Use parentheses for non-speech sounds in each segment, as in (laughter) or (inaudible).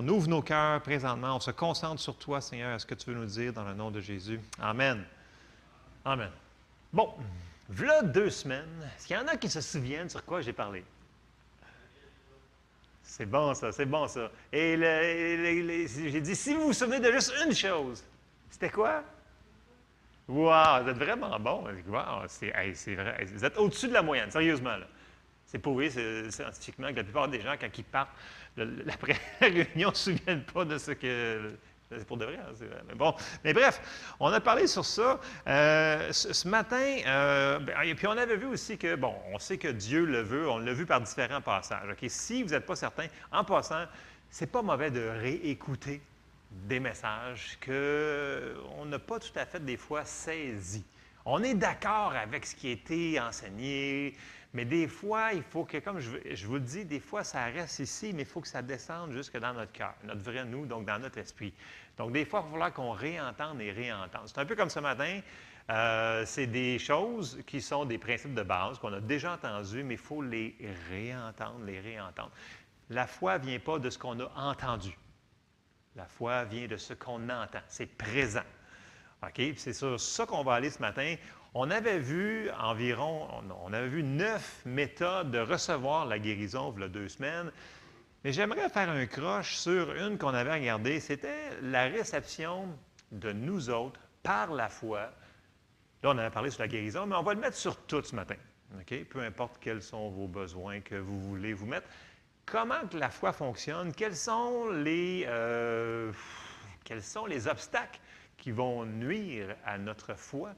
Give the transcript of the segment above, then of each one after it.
on ouvre nos cœurs présentement, on se concentre sur toi, Seigneur, à ce que tu veux nous dire dans le nom de Jésus. Amen. Amen. Bon, voilà deux semaines. Est-ce qu'il y en a qui se souviennent sur quoi j'ai parlé? C'est bon ça, c'est bon ça. Et j'ai dit, si vous vous souvenez de juste une chose, c'était quoi? Wow, vous êtes vraiment bon. Wow, c'est vrai. Vous êtes au-dessus de la moyenne, sérieusement. C'est prouvé scientifiquement que la plupart des gens, quand ils partent, après (laughs) la réunion, ne se souviennent pas de ce que c'est pour de vrai, hein, Mais bon, mais bref, on a parlé sur ça. Euh, ce, matin, euh, ben, et puis on avait vu aussi que, bon, on sait que Dieu le veut, on l'a vu par différents passages. Si vous n'êtes pas certain, en passant, c'est pas mauvais de réécouter des messages qu'on n'a pas tout à fait des fois saisis. On est d'accord avec ce qui a été enseigné, mais des fois, il faut que, comme je, vous le dis, des fois, ça reste ici, mais il faut que ça descende jusque dans notre cœur, notre vrai nous, donc dans notre esprit. Donc, des fois, il va falloir qu'on réentende et réentende. C'est un peu comme ce matin. Euh, c'est des choses qui sont des principes de base qu'on a déjà entendus, mais il faut les réentendre, les réentendre. La foi ne vient pas de ce qu'on a entendu. La foi vient de ce qu'on entend. C'est présent. OK? C'est sur ça qu'on va aller ce matin. On avait vu environ, on avait vu neuf méthodes de recevoir la guérison il y deux semaines. Mais j'aimerais faire un croche sur une qu'on avait regardée. C'était la réception de nous autres par la foi. Là, on avait parlé sur la guérison, mais on va le mettre sur tout ce matin. Peu importe quels sont vos besoins que vous voulez vous mettre. Comment la foi fonctionne? Quels sont les, euh, quels sont les obstacles qui vont nuire à notre foi?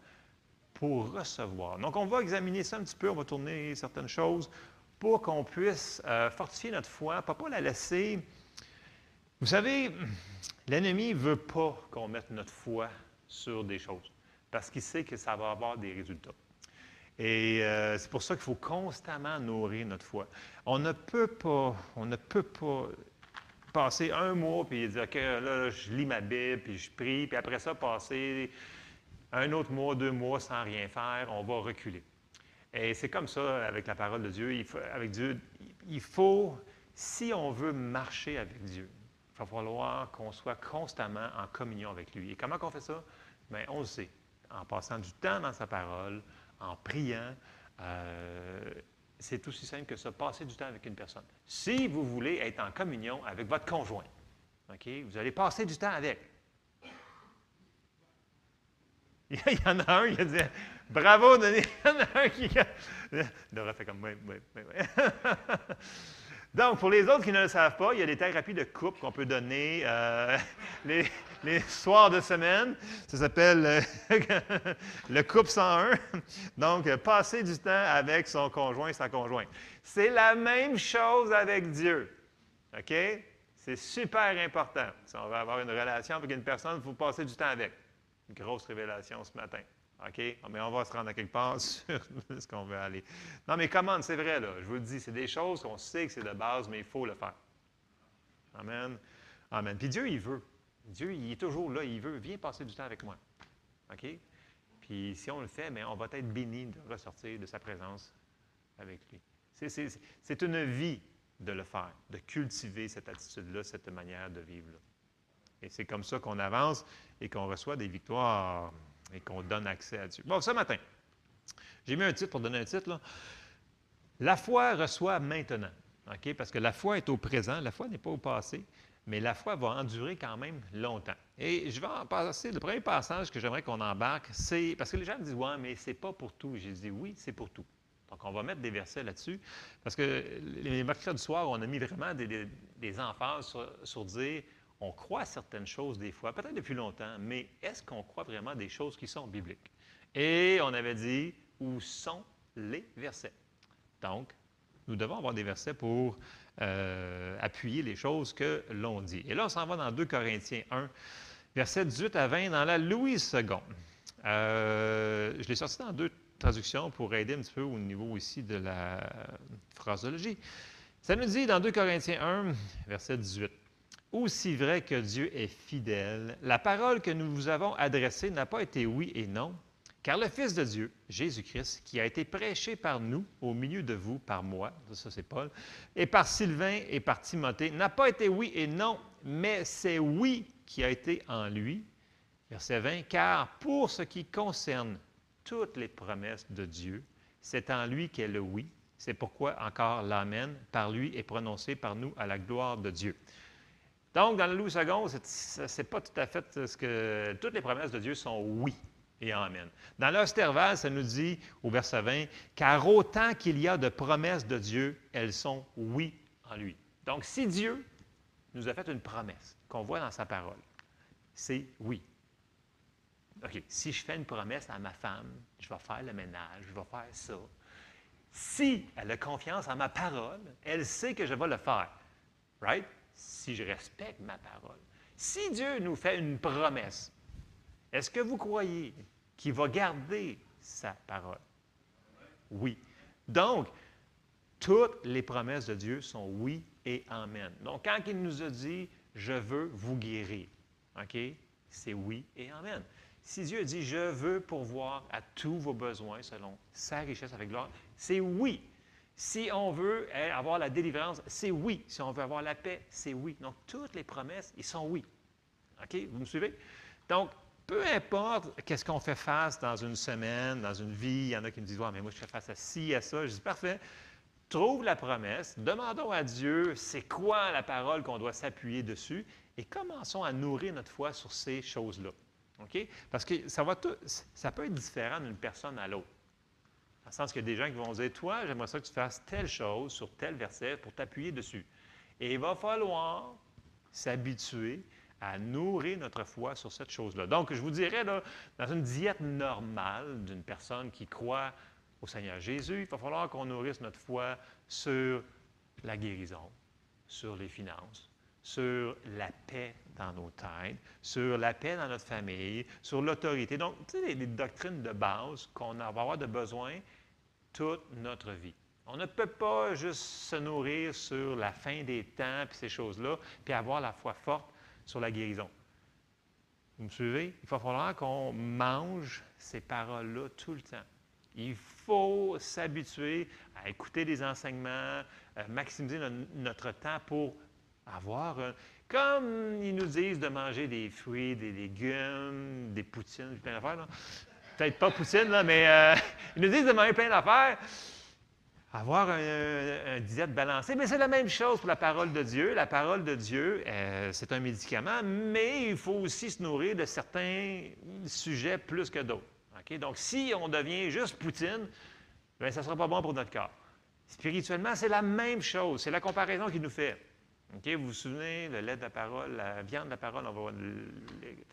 Pour recevoir. Donc, on va examiner ça un petit peu, on va tourner certaines choses pour qu'on puisse euh, fortifier notre foi, pas, pas la laisser. Vous savez, l'ennemi ne veut pas qu'on mette notre foi sur des choses parce qu'il sait que ça va avoir des résultats. Et euh, c'est pour ça qu'il faut constamment nourrir notre foi. On ne peut pas, on ne peut pas passer un mois puis dire que là, je lis ma Bible puis je prie, puis après ça passer un autre mois, deux mois sans rien faire, on va reculer. Et c'est comme ça avec la parole de Dieu. Il faut, avec Dieu, il faut, si on veut marcher avec Dieu, il va falloir qu'on soit constamment en communion avec lui. Et comment on fait ça? Bien, on le sait, en passant du temps dans sa parole, en priant. Euh, c'est aussi simple que ça, passer du temps avec une personne. Si vous voulez être en communion avec votre conjoint, vous allez passer du temps avec. Il y en a un qui a dit Bravo, Denis. Il y en a un qui. Dora fait comme Oui, oui, oui. Donc, pour les autres qui ne le savent pas, il y a des thérapies de couple qu'on peut donner euh, (laughs) les, soirs de semaine. Ça s'appelle euh, (laughs) le couple 101. Donc, passer du temps avec son conjoint, sa conjointe. C'est la même chose avec Dieu. OK? C'est super important. Si on veut avoir une relation avec une personne, il faut passer du temps avec grosse révélation ce matin. OK? Mais on va se rendre à quelque part (laughs) sur ce qu'on veut aller. Non, mais comment, c'est vrai, là. Je vous le dis, c'est des choses qu'on sait que c'est de base, mais il faut le faire. Amen. Amen. Puis Dieu, il veut. Dieu, il est toujours là, il veut. Viens passer du temps avec moi. OK? Puis si on le fait, mais on va être béni de ressortir de sa présence avec lui. C'est une vie de le faire, de cultiver cette attitude-là, cette manière de vivre-là. Et c'est comme ça qu'on avance et qu'on reçoit des victoires et qu'on donne accès à Dieu. Bon, ce matin, j'ai mis un titre pour donner un titre. La foi reçoit maintenant. OK? Parce que la foi est au présent, la foi n'est pas au passé, mais la foi va endurer quand même longtemps. Et je vais en passer. Le premier passage que j'aimerais qu'on embarque, c'est. Parce que les gens me disent Ouais, mais c'est pas pour tout. J'ai dit Oui, c'est pour tout. Donc, on va mettre des versets là-dessus. Parce que les mercredis soir, on a mis vraiment des, des, emphases sur, sur dire on croit certaines choses des fois, peut-être depuis longtemps, mais est-ce qu'on croit vraiment des choses qui sont bibliques? Et on avait dit, où sont les versets? Donc, nous devons avoir des versets pour euh, appuyer les choses que l'on dit. Et là, on s'en va dans 2 Corinthiens 1, versets 18 à 20, dans la Louise II. Euh, je l'ai sorti dans deux traductions pour aider un petit peu au niveau ici de la phrasologie. Ça nous dit dans 2 Corinthiens 1, verset 18 aussi vrai que Dieu est fidèle, la parole que nous vous avons adressée n'a pas été oui et non, car le Fils de Dieu, Jésus-Christ, qui a été prêché par nous, au milieu de vous, par moi, ça c'est Paul, et par Sylvain et par Timothée, n'a pas été oui et non, mais c'est oui qui a été en lui. Verset 20, car pour ce qui concerne toutes les promesses de Dieu, c'est en lui qu'est le oui. C'est pourquoi encore l'Amen par lui est prononcé par nous à la gloire de Dieu. Donc, dans le Loup second, ce n'est pas tout à fait ce que. Toutes les promesses de Dieu sont oui et Amen. Dans l'Austerval, ça nous dit au verset 20, car autant qu'il y a de promesses de Dieu, elles sont oui en lui. Donc, si Dieu nous a fait une promesse qu'on voit dans sa parole, c'est oui. OK, si je fais une promesse à ma femme, je vais faire le ménage, je vais faire ça. Si elle a confiance en ma parole, elle sait que je vais le faire. Right? Si je respecte ma parole. Si Dieu nous fait une promesse, est-ce que vous croyez qu'il va garder sa parole? Oui. Donc, toutes les promesses de Dieu sont oui et amen. Donc, quand il nous a dit, je veux vous guérir, OK? C'est oui et amen. Si Dieu dit, je veux pourvoir à tous vos besoins selon sa richesse avec gloire, c'est oui. Si on veut hein, avoir la délivrance, c'est oui. Si on veut avoir la paix, c'est oui. Donc, toutes les promesses, ils sont oui. OK? Vous me suivez? Donc, peu importe qu'est-ce qu'on fait face dans une semaine, dans une vie, il y en a qui me disent, ouais, mais moi, je fais face à ci, à ça. Je dis, parfait. Trouve la promesse, demandons à Dieu c'est quoi la parole qu'on doit s'appuyer dessus et commençons à nourrir notre foi sur ces choses-là. OK? Parce que ça, va tout, ça peut être différent d'une personne à l'autre. Dans le sens qu'il y a des gens qui vont dire Toi, j'aimerais ça que tu fasses telle chose sur tel verset pour t'appuyer dessus. Et il va falloir s'habituer à nourrir notre foi sur cette chose-là. Donc, je vous dirais, dans une diète normale d'une personne qui croit au Seigneur Jésus, il va falloir qu'on nourrisse notre foi sur la guérison, sur les finances, sur la paix dans nos têtes, sur la paix dans notre famille, sur l'autorité. Donc, tu sais, les, doctrines de base qu'on va avoir de besoin toute notre vie. On ne peut pas juste se nourrir sur la fin des temps, puis ces choses-là, puis avoir la foi forte sur la guérison. Vous me suivez? Il va falloir qu'on mange ces paroles-là tout le temps. Il faut s'habituer à écouter des enseignements, à maximiser notre temps pour avoir, comme ils nous disent de manger des fruits, des légumes, des poutines, plein d'affaires. Peut-être pas poutine, là, mais euh, (laughs) ils nous disent de manger plein d'affaires. Avoir un, diète balancée, mais c'est la même chose pour la parole de Dieu. La parole de Dieu, euh, c'est un médicament, mais il faut aussi se nourrir de certains sujets plus que d'autres. Donc, si on devient juste poutine, bien, ça ne sera pas bon pour notre corps. Spirituellement, c'est la même chose. C'est la comparaison qu'il nous fait vous vous souvenez, le lait de la parole, la viande de la parole, on va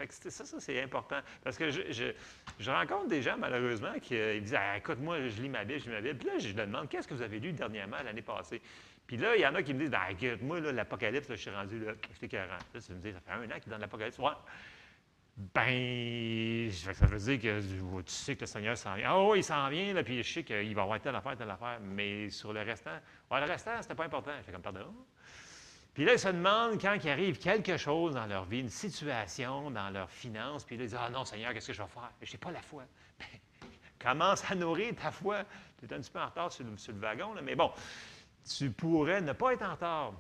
ça, ça c'est important. Parce que je, rencontre des gens, malheureusement, qui euh, disent ah, Écoute, moi, je lis ma Bible, je lis ma Bible. Puis là, je leur demande Qu'est-ce que vous avez lu dernièrement, l'année passée? Puis là, il y en a qui me disent ah, écoute, moi, l'Apocalypse, je suis rendu là, j'étais 40. Là, me dit Ça fait un an qu'il donne l'Apocalypse. Ouais. Ben, ça veut dire que tu sais que le Seigneur s'en vient. Oui, il s'en vient, là, puis je sais qu'il va avoir telle affaire, telle affaire. Mais sur le restant, ouais, le restant, c'était pas important. Je fais comme pardon? Puis là, ils se demandent quand il arrive quelque chose dans leur vie, une situation, dans leurs finances, puis là, ils disent Ah non, Seigneur, qu'est-ce que je vais faire? Je n'ai pas la foi. (laughs) commence à nourrir ta foi. Tu es un petit peu en retard sur le, wagon, mais bon, tu pourrais ne pas être en retard.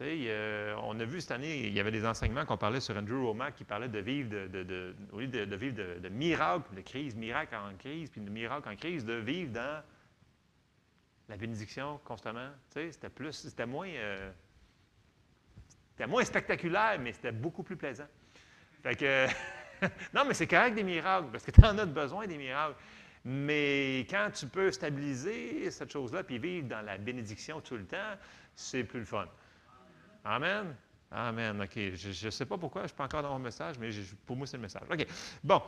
Euh, on a vu cette année, il y avait des enseignements qu'on parlait sur Andrew Womack qui parlait de vivre de, de, de, vivre de, miracles, de crise, miracle en crise, puis de miracle en crise, de vivre dans la bénédiction constamment. C'était plus, c'était moins. Euh, c'était moins spectaculaire, mais c'était beaucoup plus plaisant. Fait que, (laughs) non, mais c'est correct des miracles, parce que tu en as besoin des miracles. Mais quand tu peux stabiliser cette chose-là, puis vivre dans la bénédiction tout le temps, c'est plus le fun. Amen? Amen. OK. Je ne sais pas pourquoi, je ne suis pas encore dans mon message, mais pour moi, c'est le message. OK. Bon.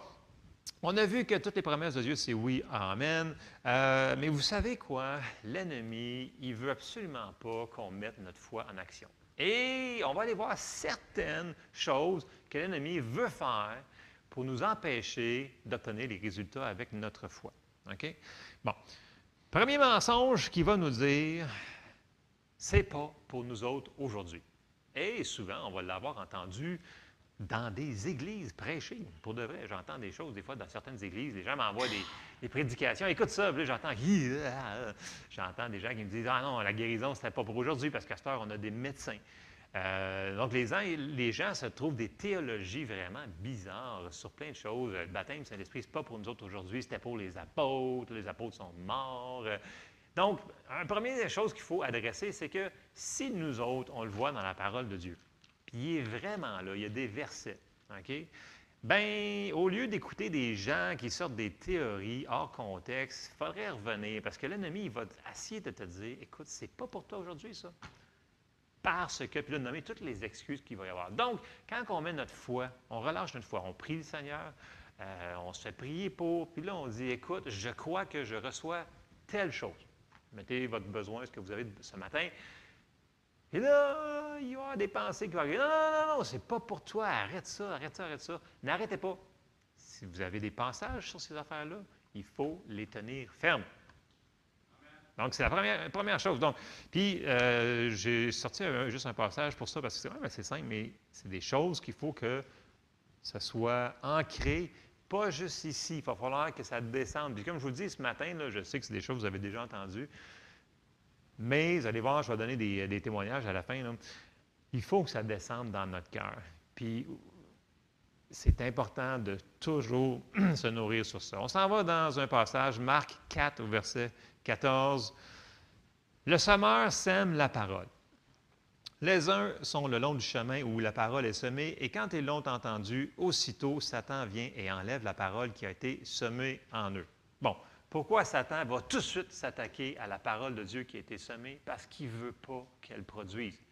On a vu que toutes les promesses de Dieu, c'est oui, Amen. Euh, mais vous savez quoi? L'ennemi, il veut absolument pas qu'on mette notre foi en action. Et on va aller voir certaines choses que l'ennemi veut faire pour nous empêcher d'obtenir les résultats avec notre foi. OK? Bon. Premier mensonge qui va nous dire c'est pas pour nous autres aujourd'hui. Et souvent, on va l'avoir entendu dans des églises prêcher. Pour de vrai, j'entends des choses des fois dans certaines églises. Les gens m'envoient des, prédications. Écoute ça, j'entends. (laughs) J'entends des gens qui me disent Ah non, la guérison, ce pas pour aujourd'hui parce qu'à cette heure, on a des médecins. Euh, donc, les gens, se trouvent des théologies vraiment bizarres sur plein de choses. Le baptême du Saint-Esprit, ce pas pour nous autres aujourd'hui, c'était pour les apôtres. Les apôtres sont morts. Donc, une première chose qu'il faut adresser, c'est que si nous autres, on le voit dans la parole de Dieu, puis il est vraiment là, il y a des versets, OK? Bien, au lieu d'écouter des gens qui sortent des théories hors contexte, il faudrait revenir parce que l'ennemi, il va essayer de te dire Écoute, c'est pas pour toi aujourd'hui, ça. Parce que, puis là, nommer toutes les excuses qu'il va y avoir. Donc, quand on met notre foi, on relâche notre foi, on prie le Seigneur, euh, on se fait prier pour, puis là, on dit Écoute, je crois que je reçois telle chose. Mettez votre besoin, ce que vous avez ce matin. Et là, il y aura des pensées qui vont arriver. Non, non, non, non, c'est pas pour toi. Arrête ça, arrête ça, arrête ça. N'arrêtez pas. Si vous avez des passages sur ces affaires-là, il faut les tenir fermes. Donc, c'est la première, première, chose. Donc, puis, euh, j'ai sorti juste un passage pour ça parce que c'est simple, mais c'est des choses qu'il faut que ça soit ancré, pas juste ici. Il va falloir que ça descende. Puis, comme je vous dis ce matin, là, je sais que c'est des choses que vous avez déjà entendues. Mais, vous allez voir, je vais donner des, témoignages à la fin. Il faut que ça descende dans notre cœur. Puis, c'est important de toujours (clears throat) se nourrir sur ça. On s'en va dans un passage, Marc 4, au verset 14. Le semeur sème la parole. Les uns sont le long du chemin où la parole est semée, et quand ils l'ont entendue, aussitôt Satan vient et enlève la parole qui a été semée en eux. Bon, pourquoi Satan va tout de suite s'attaquer à la parole de Dieu qui a été semée? Parce qu'il ne veut pas qu'elle produise.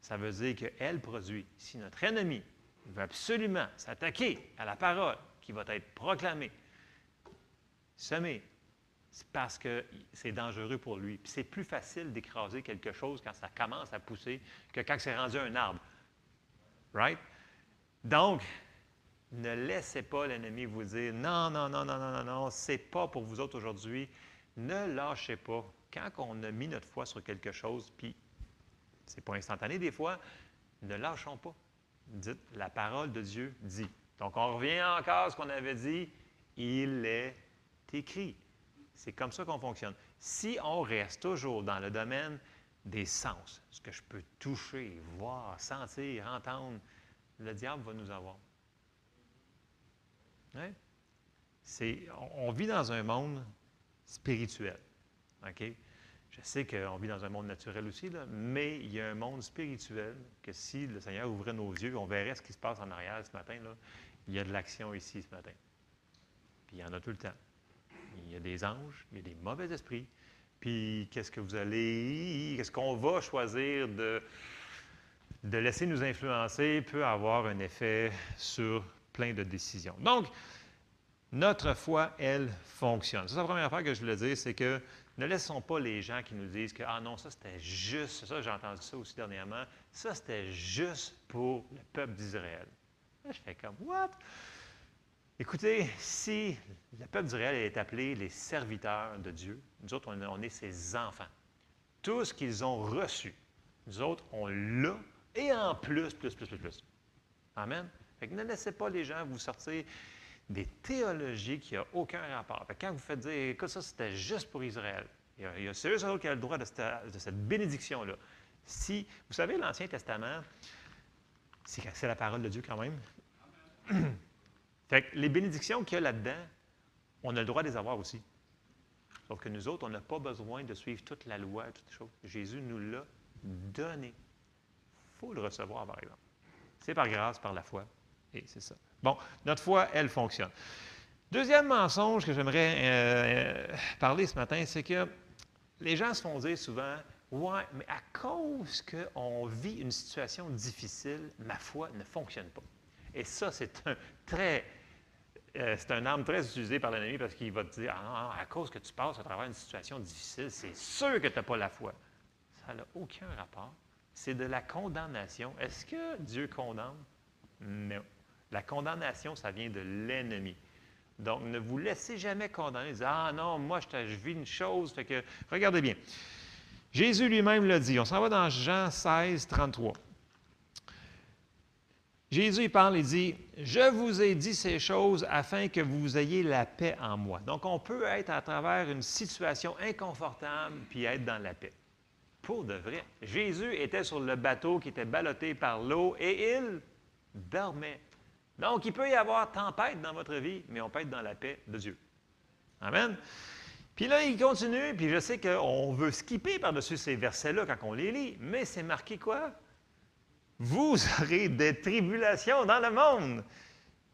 Ça veut dire qu'elle produit. Si notre ennemi veut absolument s'attaquer à la parole qui va être proclamée, semée, c'est parce que c'est dangereux pour lui. C'est plus facile d'écraser quelque chose quand ça commence à pousser que quand c'est rendu un arbre. Right? Donc, ne laissez pas l'ennemi vous dire non, non, non, non, non, non, non, c'est pas pour vous autres aujourd'hui. Ne lâchez pas. Quand on a mis notre foi sur quelque chose, puis c'est pas instantané des fois, ne lâchons pas. Dites la parole de Dieu dit. Donc on revient encore à ce qu'on avait dit, il est écrit. C'est comme ça qu'on fonctionne. Si on reste toujours dans le domaine des sens, ce que je peux toucher, voir, sentir, entendre, le diable va nous avoir. On, vit dans un monde spirituel. Je sais qu'on vit dans un monde naturel aussi, mais il y a un monde spirituel que si le Seigneur ouvrait nos yeux, on verrait ce qui se passe en arrière ce matin. Il y a de l'action ici ce matin. Puis il y en a tout le temps. Il y a des anges, il y a des mauvais esprits. Puis qu'est-ce que vous allez, qu'est-ce qu'on va choisir de laisser nous influencer peut avoir un effet sur plein de décisions. Donc, notre foi, elle, fonctionne. C'est la première affaire que je voulais dire, c'est que ne laissons pas les gens qui nous disent que, ah non, ça c'était juste, ça j'ai entendu ça aussi dernièrement, ça c'était juste pour le peuple d'Israël. Je fais comme, what? Écoutez, si le peuple d'Israël est appelé les serviteurs de Dieu, nous autres, on, est ses enfants. Tout ce qu'ils ont reçu, nous autres, on l'a, et en plus, plus, plus, plus, plus. Amen ne laissez pas les gens vous sortir des théologies qui n'ont aucun rapport. quand vous faites dire, écoute, ça c'était juste pour Israël, il y a, il y qui a le droit de cette, bénédiction-là. Si, vous savez, l'Ancien Testament, c'est la parole de Dieu quand même. (clears throat) fait les bénédictions qu'il y a là-dedans, on a le droit de les avoir aussi. Sauf que nous autres, on n'a pas besoin de suivre toute la loi, toutes les choses. Jésus nous l'a donné. Il faut le recevoir, par exemple. C'est par grâce, par la foi. Et c'est ça. Bon, notre foi, elle fonctionne. Deuxième mensonge que j'aimerais euh, parler ce matin, c'est que les gens se font dire souvent Ouais, mais à cause qu'on vit une situation difficile, ma foi ne fonctionne pas. Et ça, c'est un très. Euh, c'est un arme très utilisée par l'ennemi parce qu'il va te dire ah, à cause que tu passes à travers une situation difficile, c'est sûr que tu n'as pas la foi. Ça n'a aucun rapport. C'est de la condamnation. Est-ce que Dieu condamne? Non. La condamnation, ça vient de l'ennemi. Donc, ne vous laissez jamais condamner. ah non, moi, je, vis une chose. Fait que, regardez bien. Jésus lui-même l'a dit. On s'en va dans Jean 16, 33. Jésus parle et dit, Je vous ai dit ces choses afin que vous ayez la paix en moi. Donc, on peut être à travers une situation inconfortable puis être dans la paix. Pour de vrai. Jésus était sur le bateau qui était ballotté par l'eau et il dormait. Donc, il peut y avoir tempête dans votre vie, mais on peut être dans la paix de Dieu. Amen. Puis là, il continue, puis je sais qu'on veut skipper par-dessus ces versets-là quand on les lit, mais c'est marqué quoi? Vous aurez des tribulations dans le monde,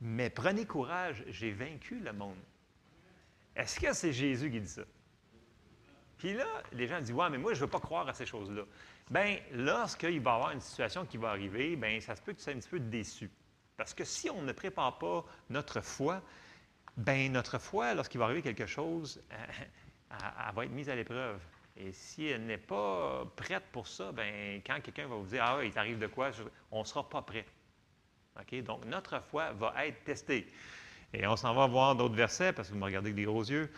mais prenez courage, j'ai vaincu le monde. Est-ce que c'est Jésus qui dit ça? Puis là, les gens disent Ouais, mais moi, je ne veux pas croire à ces choses-là. Bien, lorsqu'il va y avoir une situation qui va arriver, bien, ça se peut que tu sois un petit peu déçu. Parce que si on ne prépare pas notre foi, ben notre foi, lorsqu'il va arriver quelque chose, (laughs) elle, va être mise à l'épreuve. Et si elle n'est pas prête pour ça, ben quand quelqu'un va vous dire Ah, il t'arrive de quoi On ne sera pas prêt. OK? Donc, notre foi va être testée. Et on s'en va voir d'autres versets parce que vous me regardez avec des gros yeux.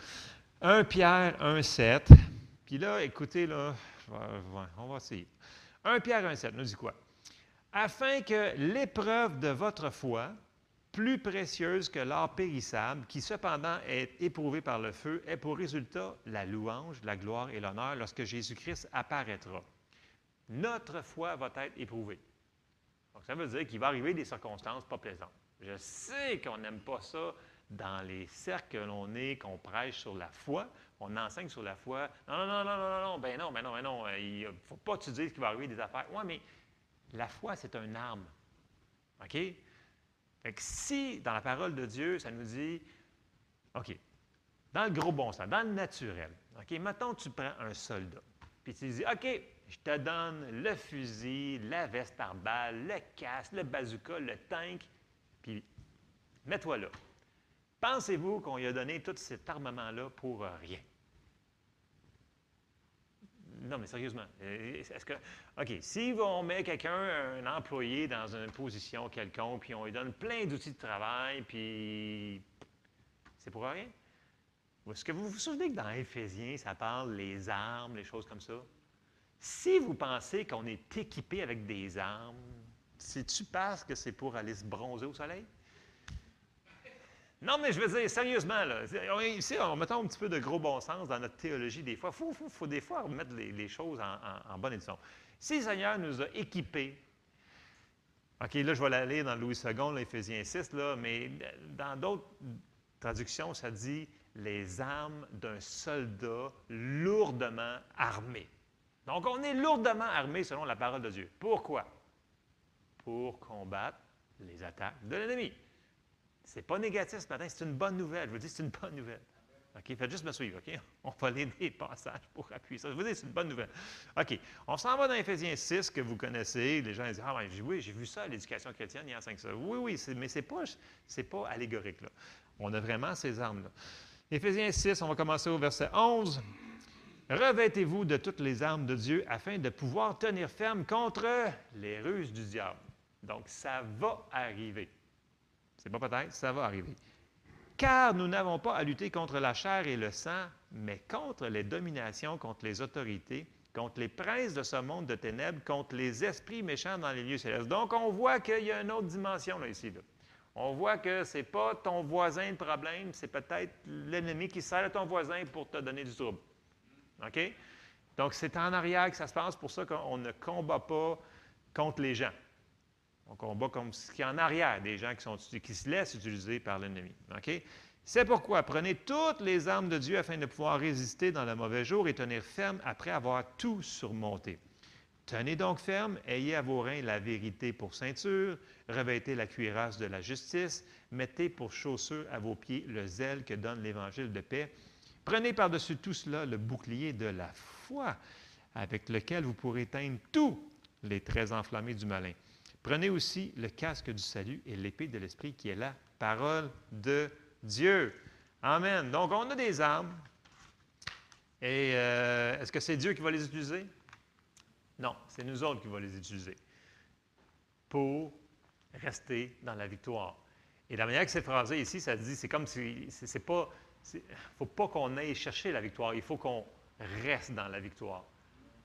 1 Pierre 1, 7. Puis là, écoutez, là, on va essayer. 1 Pierre 1, 7 nous dit quoi? Afin que l'épreuve de votre foi, plus précieuse que l'or périssable, qui cependant est éprouvé par le feu, ait pour résultat la louange, la gloire et l'honneur lorsque Jésus-Christ apparaîtra. Notre foi va être éprouvée. Donc, ça veut dire qu'il va arriver des circonstances pas plaisantes. Je sais qu'on n'aime pas ça dans les cercles que l'on est, qu'on prêche sur la foi, on enseigne sur la foi. Non, non, non, non, non, non, non, ben non, ben non, ben non, il ne faut pas te dire qu'il va arriver des affaires. Oui, mais la foi, c'est un arme. OK? Fait que si, dans la parole de Dieu, ça nous dit, OK, dans le gros bon sens, dans le naturel, OK, mettons tu prends un soldat, puis tu dis, OK, je te donne le fusil, la veste par balle, le casque, le bazooka, le tank, puis mets-toi là. Pensez-vous qu'on lui a donné tout cet armement-là pour rien? Non, mais sérieusement, euh, est-ce que. OK, si on met quelqu'un, un employé, dans une position quelconque, puis on lui donne plein d'outils de travail, puis. C'est pour rien? Est-ce que vous vous souvenez que dans Éphésiens, ça parle les armes, les choses comme ça? Si vous pensez qu'on est équipé avec des armes, c'est-tu parce que c'est pour aller se bronzer au soleil? Non, mais je veux dire, sérieusement, là, ici, on met un petit peu de gros bon sens dans notre théologie des fois. Il faut, des fois remettre les, choses en, bonne édition. Si le Seigneur nous a équipés, OK, là, je vais l'aller dans Louis II, l'Éphésiens 6, là, mais dans d'autres traductions, ça dit les armes d'un soldat lourdement armé. Donc, on est lourdement armé selon la parole de Dieu. Pourquoi? Pour combattre les attaques de l'ennemi. N'est pas négatif ce matin, c'est une bonne nouvelle. Je vous dis, c'est une bonne nouvelle. OK? Faites juste me suivre, OK? (laughs) On va lire des passages pour appuyer ça. Je vous dis, c'est une bonne nouvelle. OK. On s'en va dans Éphésiens 6, que vous connaissez. Les gens disent Ah, oui, j'ai vu ça l'éducation chrétienne il y a cinq ça. Oui, oui, mais ce n'est pas, pas allégorique. Là. On a vraiment ces armes-là. Éphésiens 6, on va commencer au verset 11. Revêtez-vous de toutes les armes de Dieu afin de pouvoir tenir ferme contre les ruses du diable. Donc, ça va arriver. C'est pas peut-être, ça va arriver. Car nous n'avons pas à lutter contre la chair et le sang, mais contre les dominations, contre les autorités, contre les princes de ce monde de ténèbres, contre les esprits méchants dans les lieux célestes. Donc, on voit qu'il y a une autre dimension là, ici. On voit que ce n'est pas ton voisin le problème, c'est peut-être l'ennemi qui sert à ton voisin pour te donner du trouble. OK? Donc, c'est en arrière que ça se passe, pour ça qu'on ne combat pas contre les gens. On combat comme ce qui est en arrière des gens qui, sont, qui se laissent utiliser par l'ennemi. C'est pourquoi prenez toutes les armes de Dieu afin de pouvoir résister dans le mauvais jour et tenir ferme après avoir tout surmonté. Tenez donc ferme, ayez à vos reins la vérité pour ceinture, revêtez la cuirasse de la justice, mettez pour chaussure à vos pieds le zèle que donne l'évangile de paix. Prenez par-dessus tout cela le bouclier de la foi, avec lequel vous pourrez éteindre tous les traits enflammés du malin. Prenez aussi le casque du salut et l'épée de l'Esprit qui est la parole de Dieu. Amen. Donc, on a des armes. Et euh, est-ce que c'est Dieu qui va les utiliser? Non, c'est nous autres qui va les utiliser pour rester dans la victoire. Et la manière que c'est phrasé ici, ça dit, c'est comme si, c'est pas, faut pas qu'on aille chercher la victoire, il faut qu'on reste dans la victoire.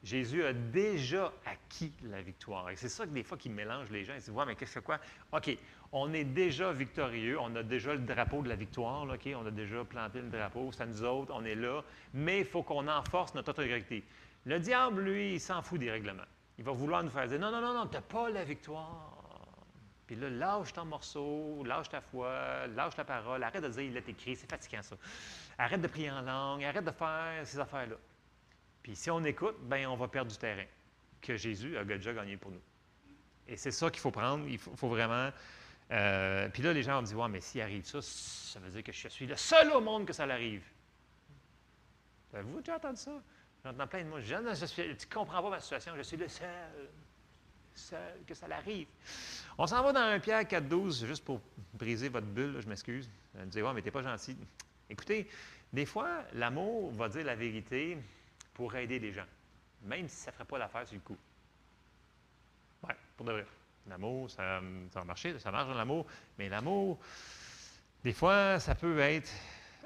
Jésus a déjà acquis la victoire. Et c'est ça que des fois qui mélange les gens. Ils se disent, ouais, mais qu'est-ce que quoi? OK, on est déjà victorieux, on a déjà le drapeau de la victoire, OK? On a déjà planté le drapeau, c'est à nous autres, on est là, mais il faut qu'on enforce notre autorité. Le diable, lui, il s'en fout des règlements. Il va vouloir nous faire dire non, non, non, non, tu n'as pas la victoire. Puis là, lâche ton morceau, lâche ta foi, lâche ta parole, arrête de dire il est écrit, c'est fatigant ça. Arrête de prier en langue, arrête de faire ces affaires-là. Puis si on écoute, bien, on va perdre du terrain que Jésus a déjà gagné pour nous. Et c'est ça qu'il faut prendre. Il faut, vraiment. Euh, puis là, les gens vont dire Ouais, mais s'il arrive ça, ça veut dire que je suis le seul au monde que ça l'arrive. Avez-vous déjà entendu ça? J'entends plein de mots. Je, tu ne comprends pas ma situation, je suis le seul, seul que ça l'arrive. On s'en va dans un Pierre 4.12, juste pour briser votre bulle, je m'excuse. Vous me dites, ouais, mais t'es pas gentil. Écoutez, des fois, l'amour va dire la vérité pour aider les gens, même si ça ne ferait pas l'affaire sur le coup. Oui, pour de vrai. L'amour, ça, ça va marcher, ça marche dans l'amour, mais l'amour, des fois, ça peut être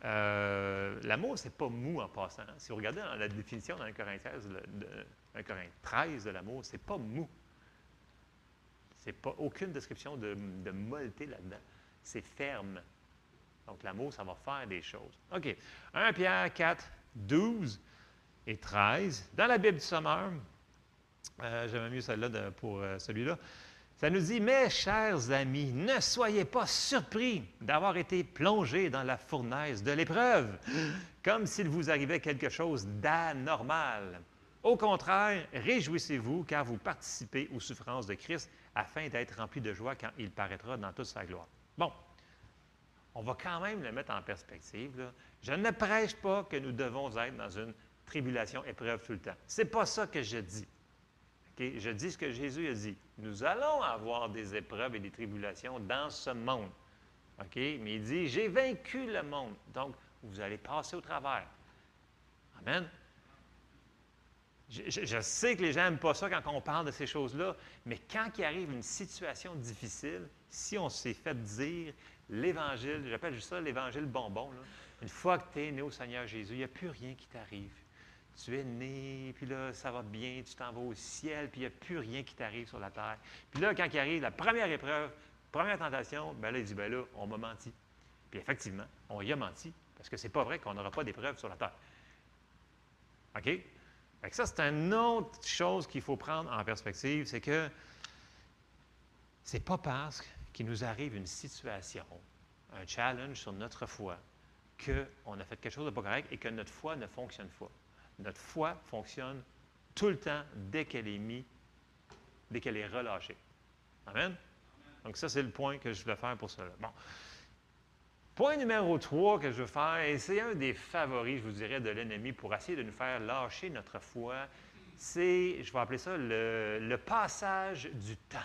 euh, l'amour, ce n'est pas mou en passant. Si vous regardez dans la définition dans 1 Corinthiens, de, 13 de l'amour, c'est pas mou. C'est pas aucune description de, de molleté là-dedans. C'est ferme. Donc, l'amour, ça va faire des choses. OK. 1 Pierre 4, 12 et 13. Dans la Bible du Sommeur, euh, j'aime mieux celle-là pour euh, celui-là. Ça nous dit, mes chers amis, ne soyez pas surpris d'avoir été plongés dans la fournaise de l'épreuve, comme s'il vous arrivait quelque chose d'anormal. Au contraire, réjouissez-vous car vous participez aux souffrances de Christ afin d'être remplis de joie quand il paraîtra dans toute sa gloire. Bon, on va quand même le mettre en perspective. Je ne prêche pas que nous devons être dans une tribulation, épreuve tout le temps. Ce n'est pas ça que je dis. Je dis ce que Jésus a dit. Nous allons avoir des épreuves et des tribulations dans ce monde. Mais il dit, j'ai vaincu le monde. Donc, vous allez passer au travers. Amen. Je, sais que les gens n'aiment pas ça quand on parle de ces choses-là, mais quand il arrive une situation difficile, si on s'est fait dire l'Évangile, j'appelle juste ça l'Évangile bonbon, une fois que tu es né au Seigneur Jésus, il n'y a plus rien qui t'arrive tu es né, puis là, ça va bien, tu t'en vas au ciel, puis il n'y a plus rien qui t'arrive sur la terre. Puis là, quand il arrive la première épreuve, première tentation, bien là, il dit, bien là, on m'a menti. Puis effectivement, on y a menti, parce que c'est pas vrai qu'on n'aura pas d'épreuve sur la terre. OK? Fait ça, c'est une autre chose qu'il faut prendre en perspective, c'est que c'est pas parce qu'il nous arrive une situation, un challenge sur notre foi, qu'on a fait quelque chose de pas correct et que notre foi ne fonctionne pas. Notre foi fonctionne tout le temps dès qu'elle est mise, dès qu'elle est relâchée. Amen? Donc, ça, c'est le point que je voulais faire pour cela. Bon. Point numéro 3 que je veux faire, et c'est un des favoris, je vous dirais, de l'ennemi pour essayer de nous faire lâcher notre foi, c'est, je vais appeler ça le, passage du temps.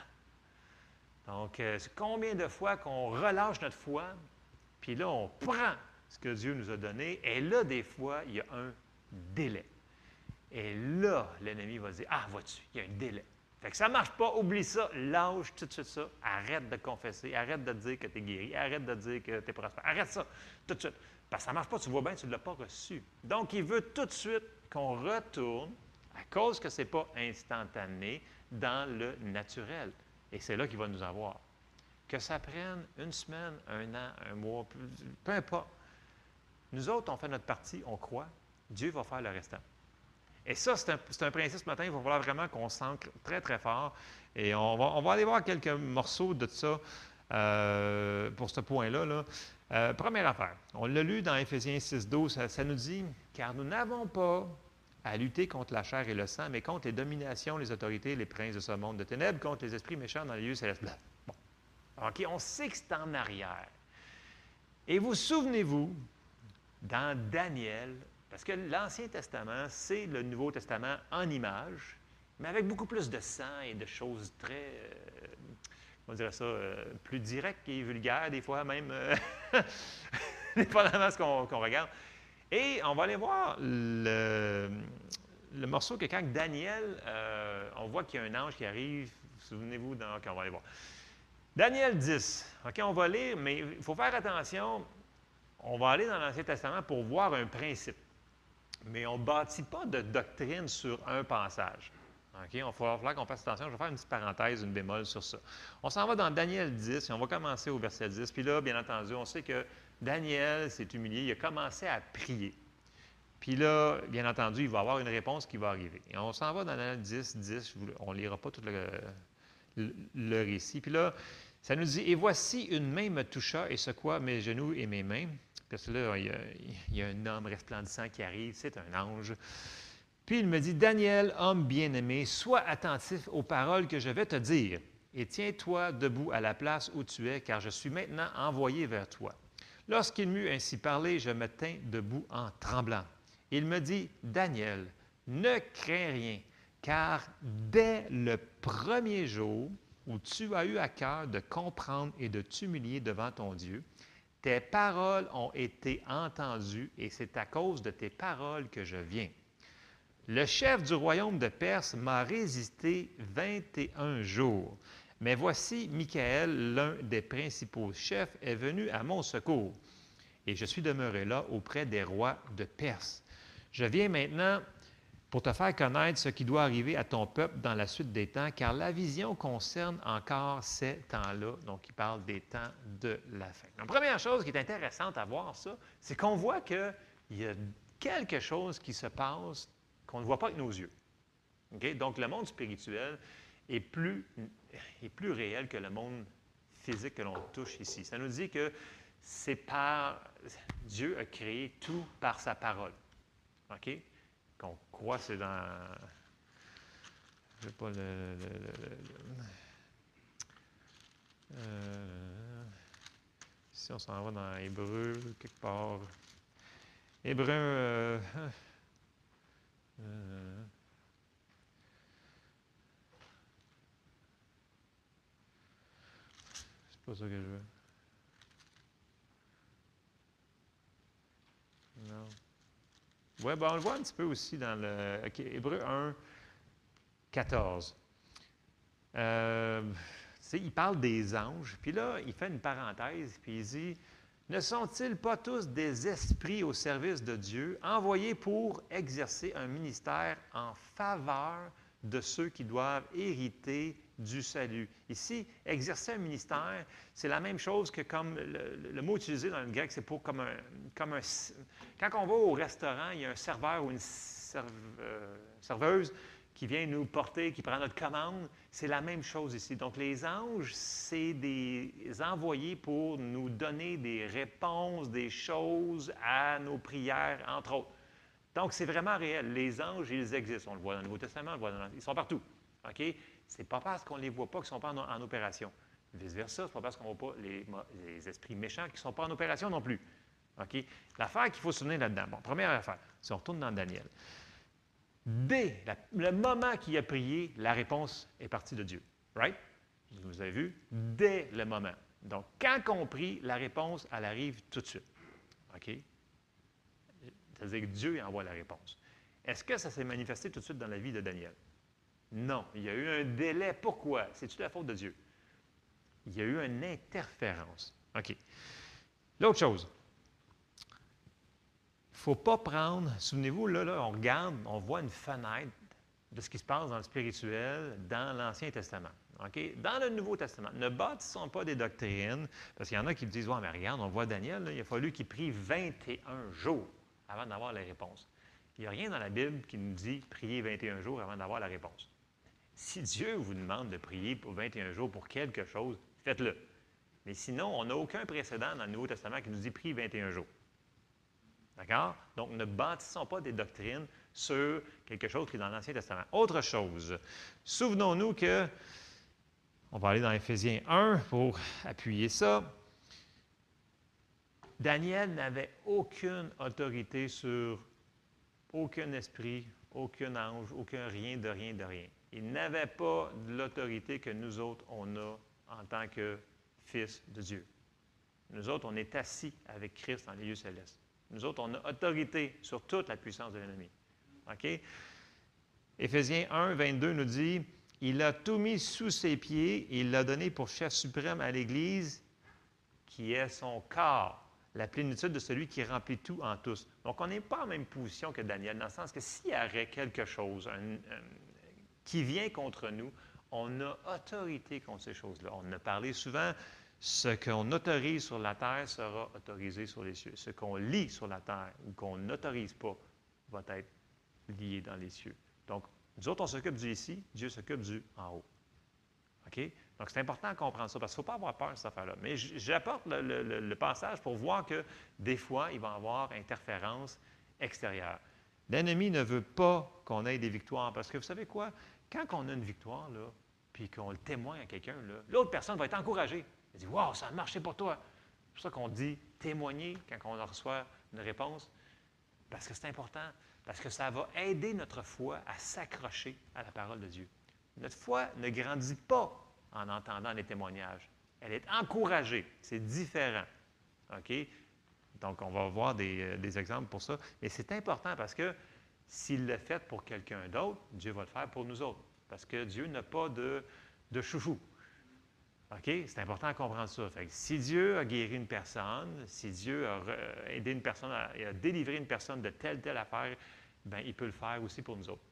Donc, euh, combien de fois qu'on relâche notre foi, puis là, on prend ce que Dieu nous a donné, et là, des fois, il y a un délai. Et là, l'ennemi va dire Ah, vois-tu, il y a un délai. Fait que ça ne marche pas, oublie ça, lâche tout de suite ça, arrête de confesser, arrête de dire que tu es guéri, arrête de dire que tu es prospère, arrête ça, tout de suite. Parce que ça ne marche pas, tu vois bien, tu ne l'as pas reçu. Donc, il veut tout de suite qu'on retourne, à cause que ce n'est pas instantané, dans le naturel. Et c'est là qu'il va nous avoir. Que ça prenne une semaine, un an, un mois, peu importe. Nous autres, on fait notre partie, on croit, Dieu va faire le restant. Et ça, c'est un, principe ce matin, il va falloir vraiment qu'on s'ancre très, très fort. Et on va, aller voir quelques morceaux de ça euh, pour ce point-là. Euh, première affaire, on l'a lu dans Éphésiens 6, 12, ça, ça nous dit Car nous n'avons pas à lutter contre la chair et le sang, mais contre les dominations, les autorités, les princes de ce monde de ténèbres, contre les esprits méchants dans les lieux célestes. Bon. OK, on sait que c'est en arrière. Et vous souvenez-vous, dans Daniel, parce que l'Ancien Testament, c'est le Nouveau Testament en image, mais avec beaucoup plus de sang et de choses très, euh, comment dirait ça, euh, plus directes et vulgaires, des fois même, euh, (laughs) dépendamment de ce qu'on regarde. Et on va aller voir le, morceau que quand Daniel, on voit qu'il y a un ange qui arrive, souvenez-vous, on va aller voir. Daniel 10, OK, on va lire, mais il faut faire attention, on va aller dans l'Ancien Testament pour voir un principe mais on ne bâtit pas de doctrine sur un passage. OK? Il va falloir qu'on fasse attention. Je vais faire une petite parenthèse, une bémol sur ça. On s'en va dans Daniel 10 et on va commencer au verset 10. Puis là, bien entendu, on sait que Daniel s'est humilié. Il a commencé à prier. Puis là, bien entendu, il va avoir une réponse qui va arriver. Et on s'en va dans Daniel 10, 10. On ne lira pas tout le, le, récit. Puis là, ça nous dit Et voici une main me toucha et secoua mes genoux et mes mains. Parce que là, il y, a, il y a un homme resplendissant qui arrive, c'est un ange. Puis il me dit Daniel, homme bien-aimé, sois attentif aux paroles que je vais te dire et tiens-toi debout à la place où tu es, car je suis maintenant envoyé vers toi. Lorsqu'il m'eut ainsi parlé, je me tins debout en tremblant. Il me dit, Daniel, ne crains rien, car dès le premier jour où tu as eu à cœur de comprendre et de t'humilier devant ton Dieu, tes paroles ont été entendues et c'est à cause de tes paroles que je viens. Le chef du royaume de Perse m'a résisté 21 jours. Mais voici, Michael, l'un des principaux chefs, est venu à mon secours. Et je suis demeuré là auprès des rois de Perse. Je viens maintenant pour te faire connaître ce qui doit arriver à ton peuple dans la suite des temps, car la vision concerne encore ces temps-là. Donc, il parle des temps de la fin. La première chose qui est intéressante à voir, ça, c'est qu'on voit qu'il y a quelque chose qui se passe qu'on ne voit pas avec nos yeux. Donc, le monde spirituel est plus est plus réel que le monde physique que l'on touche ici. Ça nous dit que c'est par Dieu a créé tout par sa parole. OK? Qu'on croit, c'est dans. Je sais pas le. Euh, si on s'en va dans Hébreu, quelque part. Hébreu. Euh, (laughs) euh, pas ça que je veux. Non. Oui, ben on le voit un petit peu aussi dans le. Hébreu 1, 14. Euh, il parle des anges, puis là, il fait une parenthèse, puis il dit Ne sont-ils pas tous des esprits au service de Dieu, envoyés pour exercer un ministère en faveur de ceux qui doivent hériter du salut. Ici, exercer un ministère, c'est la même chose que comme le, mot utilisé dans le grec, c'est pour comme un, comme un... Quand on va au restaurant, il y a un serveur ou une euh, serveuse qui vient nous porter, qui prend notre commande. C'est la même chose ici. Donc, les anges, c'est des envoyés pour nous donner des réponses, des choses à nos prières, entre autres. Donc, c'est vraiment réel. Les anges, ils existent. On le voit dans le Nouveau Testament, on le voit dans... ils sont partout. OK? Ce n'est pas parce qu'on ne les voit pas qu'ils ne sont pas en, opération. Vice-versa, ce n'est pas parce qu'on ne voit pas les, esprits méchants qui ne sont pas en opération non plus. L'affaire qu'il faut se souvenir là-dedans. Bon, première affaire, si on retourne dans Daniel. Dès le moment qu'il a prié, la réponse est partie de Dieu. Right? Vous avez vu? Dès le moment. Donc, quand on prie, la réponse, elle arrive tout de suite. OK? C'est-à-dire que Dieu envoie la réponse. Est-ce que ça s'est manifesté tout de suite dans la vie de Daniel? Non, il y a eu un délai. Pourquoi? C'est-tu la faute de Dieu? Il y a eu une interférence. OK. L'autre chose, il ne faut pas prendre, souvenez-vous, là, on regarde, on voit une fenêtre de ce qui se passe dans le spirituel dans l'Ancien Testament. OK? Dans le Nouveau Testament, ne bâtissons pas des doctrines, parce qu'il y en a qui disent, ouais, mais regarde, on voit Daniel, il a fallu qu'il prie 21 jours avant d'avoir la réponse. Il n'y a rien dans la Bible qui nous dit prier 21 jours avant d'avoir la réponse. Si Dieu vous demande de prier pour 21 jours pour quelque chose, faites-le. Mais sinon, on n'a aucun précédent dans le Nouveau Testament qui nous dit prie 21 jours. D'accord? Donc, ne bâtissons pas des doctrines sur quelque chose qui est dans l'Ancien Testament. Autre chose, souvenons-nous que, on va aller dans Éphésiens 1 pour appuyer ça, Daniel n'avait aucune autorité sur aucun esprit, aucun ange, aucun rien de rien de rien. Il n'avait pas l'autorité que nous autres, on a en tant que fils de Dieu. Nous autres, on est assis avec Christ dans les lieux célestes. Nous autres, on a autorité sur toute la puissance de l'ennemi. OK? Éphésiens 1, 22 nous dit Il a tout mis sous ses pieds et il l'a donné pour chef suprême à l'Église, qui est son corps la plénitude de celui qui remplit tout en tous. Donc, on n'est pas en même position que Daniel, dans le sens que s'il y aurait quelque chose qui vient contre nous, on a autorité contre ces choses-là. On a parlé souvent, ce qu'on autorise sur la terre sera autorisé sur les cieux. Ce qu'on lit sur la terre ou qu'on n'autorise pas va être lié dans les cieux. Donc, nous autres, on s'occupe du ici, Dieu s'occupe du en haut. OK? Donc, c'est important de comprendre ça, parce qu'il ne faut pas avoir peur de cette affaire-là. Mais j'apporte le, passage pour voir que des fois, il va y avoir interférence extérieure. L'ennemi ne veut pas qu'on ait des victoires, parce que vous savez quoi? Quand on a une victoire, là, puis qu'on le témoigne à quelqu'un, l'autre personne va être encouragée. Elle dit Wow, ça a marché pour toi. C'est pour ça qu'on dit témoigner quand on reçoit une réponse, parce que c'est important, parce que ça va aider notre foi à s'accrocher à la parole de Dieu. Notre foi ne grandit pas en entendant les témoignages. Elle est encouragée. C'est différent. OK? Donc, on va voir des, euh, des exemples pour ça. Mais c'est important parce que s'il le fait pour quelqu'un d'autre, Dieu va le faire pour nous autres. Parce que Dieu n'a pas de, de chouchou. OK? C'est important de comprendre ça. si Dieu a guéri une personne, si Dieu a aidé une personne, à, a délivré une personne de telle, telle affaire, bien, il peut le faire aussi pour nous autres.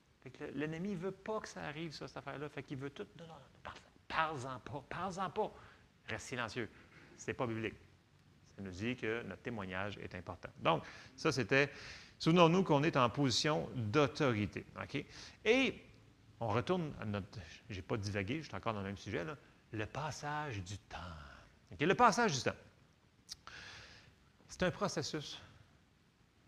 L'ennemi ne veut pas que ça arrive, ça, cette affaire-là. Fait qu'il veut tout. Non, non, parle-en pas, parle-en pas. Reste silencieux. Ce n'est pas biblique. Ça nous dit que notre témoignage est important. Donc, ça, c'était. Souvenons-nous qu'on est en position d'autorité. Et on retourne à notre. Je n'ai pas divagué, je suis encore dans le même sujet, là. Le passage du temps. Le passage du temps. C'est un processus.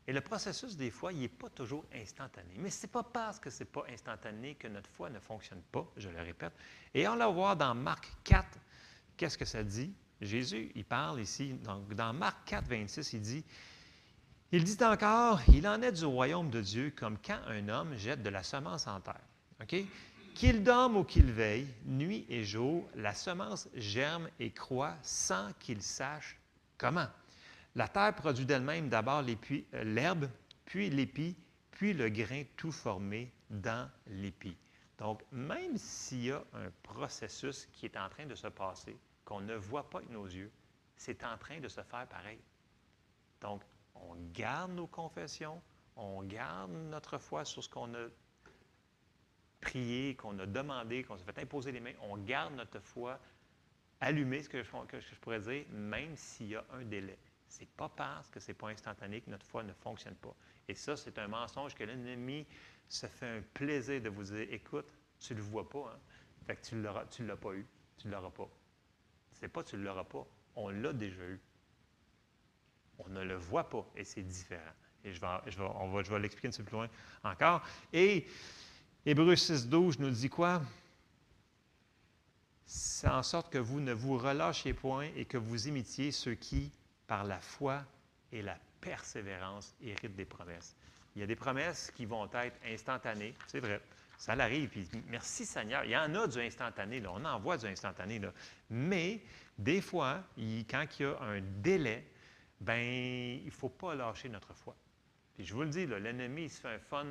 Et le processus, des fois, il n'est pas toujours instantané. Mais ce n'est pas parce que ce n'est pas instantané que notre foi ne fonctionne pas, je le répète. Et on va voir dans Marc 4, qu'est-ce que ça dit? Jésus, il parle ici, donc dans Marc 4, 26, il dit, il dit encore, il en est du royaume de Dieu comme quand un homme jette de la semence en terre. Qu'il dorme ou qu'il veille, nuit et jour, la semence germe et croît sans qu'il sache comment. La terre produit d'elle-même d'abord euh, l'herbe, puis l'épi, puis le grain tout formé dans l'épi. Donc, même s'il y a un processus qui est en train de se passer, qu'on ne voit pas avec nos yeux, c'est en train de se faire pareil. Donc, on garde nos confessions, on garde notre foi sur ce qu'on a prié, qu'on a demandé, qu'on s'est fait imposer les mains, on garde notre foi allumée, ce que je, pourrais dire, même s'il y a un délai. Ce n'est pas parce que ce n'est pas instantané que notre foi ne fonctionne pas. Et ça, c'est un mensonge que l'ennemi se fait un plaisir de vous dire écoute, tu ne le vois pas, hein? Fait tu ne l'as pas eu. Tu ne l'auras pas. C'est pas tu ne l'auras pas. On l'a déjà eu. On ne le voit pas et c'est différent. Et je vais, on va, je vais l'expliquer un peu plus loin encore. Et Hébreu 6, 12 nous dit quoi? C'est en sorte que vous ne vous relâchiez point et que vous imitiez ceux qui, par la foi et la persévérance, héritent des promesses. Il y a des promesses qui vont être instantanées, c'est vrai. Ça arrive, puis merci Seigneur. Il y en a du instantané, là. on en voit du instantané. Là. Mais des fois, quand il y a un délai, ben il ne faut pas lâcher notre foi. Puis je vous le dis, l'ennemi, il se fait un fun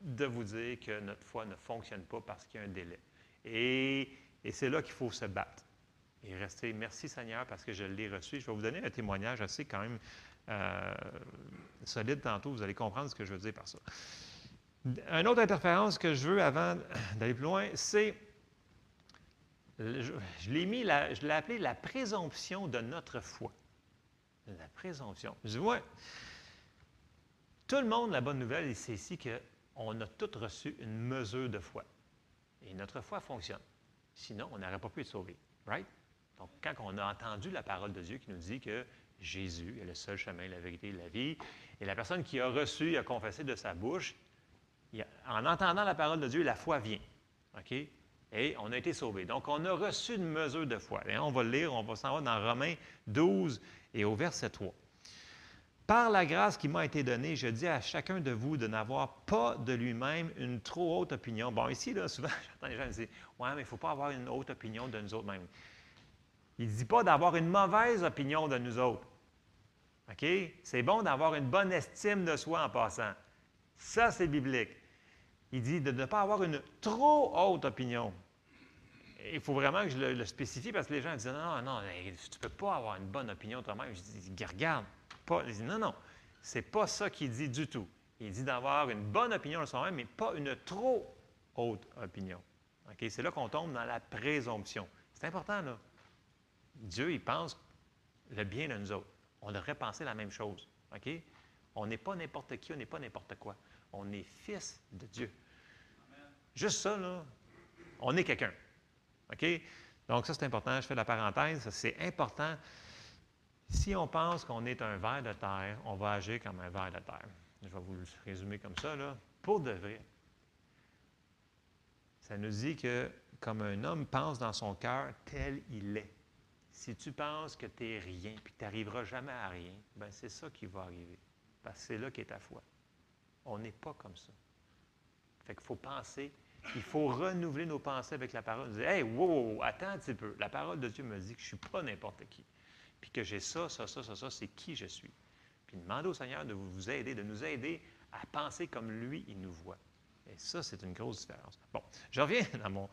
de vous dire que notre foi ne fonctionne pas parce qu'il y a un délai. Et, c'est là qu'il faut se battre et rester. Merci Seigneur parce que je l'ai reçu. Je vais vous donner un témoignage assez quand même euh, solide tantôt. Vous allez comprendre ce que je veux dire par ça. Une autre interférence que je veux avant d'aller plus loin, c'est, je, l'ai mis, je l'ai appelé la présomption de notre foi. La présomption. Je dis, tout le monde, la bonne nouvelle, c'est ici qu'on a tous reçu une mesure de foi. Et notre foi fonctionne. Sinon, on n'aurait pas pu être sauvé. Right? Donc, quand on a entendu la parole de Dieu qui nous dit que Jésus est le seul chemin, la vérité et la vie, et la personne qui a reçu, a confessé de sa bouche, en entendant la parole de Dieu, la foi vient. OK? Et on a été sauvé. Donc, on a reçu une mesure de foi. On va le lire, on va s'en voir dans Romains 12 et au verset 3. Par la grâce qui m'a été donnée, je dis à chacun de vous de n'avoir pas de lui-même une trop haute opinion. Bon, ici, là, souvent, (laughs) j'entends les gens dire Ouais, mais il ne faut pas avoir une haute opinion de nous autres mêmes. Il ne dit pas d'avoir une mauvaise opinion de nous autres. OK? C'est bon d'avoir une bonne estime de soi en passant. Ça, c'est biblique. Il dit de ne pas avoir une trop haute opinion. Il faut vraiment que je le, spécifie parce que les gens disent non, non, tu ne peux pas avoir une bonne opinion de toi-même. Je dis regarde, pas. Non, non, c'est pas ça qu'il dit du tout. Il dit d'avoir une bonne opinion de soi-même, mais pas une trop haute opinion. C'est là qu'on tombe dans la présomption. C'est important, là. Dieu, il pense le bien de nous autres. On devrait penser la même chose. On n'est pas n'importe qui, on n'est pas n'importe quoi. On est fils de Dieu. Juste ça, là, on est quelqu'un. OK? Donc, ça, c'est important. Je fais la parenthèse. C'est important. Si on pense qu'on est un ver de terre, on va agir comme un ver de terre. Je vais vous le résumer comme ça, là. Pour de vrai. Ça nous dit que, comme un homme pense dans son cœur, tel il est. Si tu penses que tu n'es rien puis que tu n'arriveras jamais à rien, ben c'est ça qui va arriver. Parce que c'est là qu'est ta foi. On n'est pas comme ça. Fait qu'il faut penser, il faut renouveler nos pensées avec la parole. Dire, hey, wow, attends un petit peu. La parole de Dieu me dit que je ne suis pas n'importe qui. Puis que j'ai ça, ça, ça, ça, ça, c'est qui je suis. Puis demander au Seigneur de vous aider, de nous aider à penser comme lui, il nous voit. Et ça, c'est une grosse différence. Bon, je reviens (laughs) dans mon,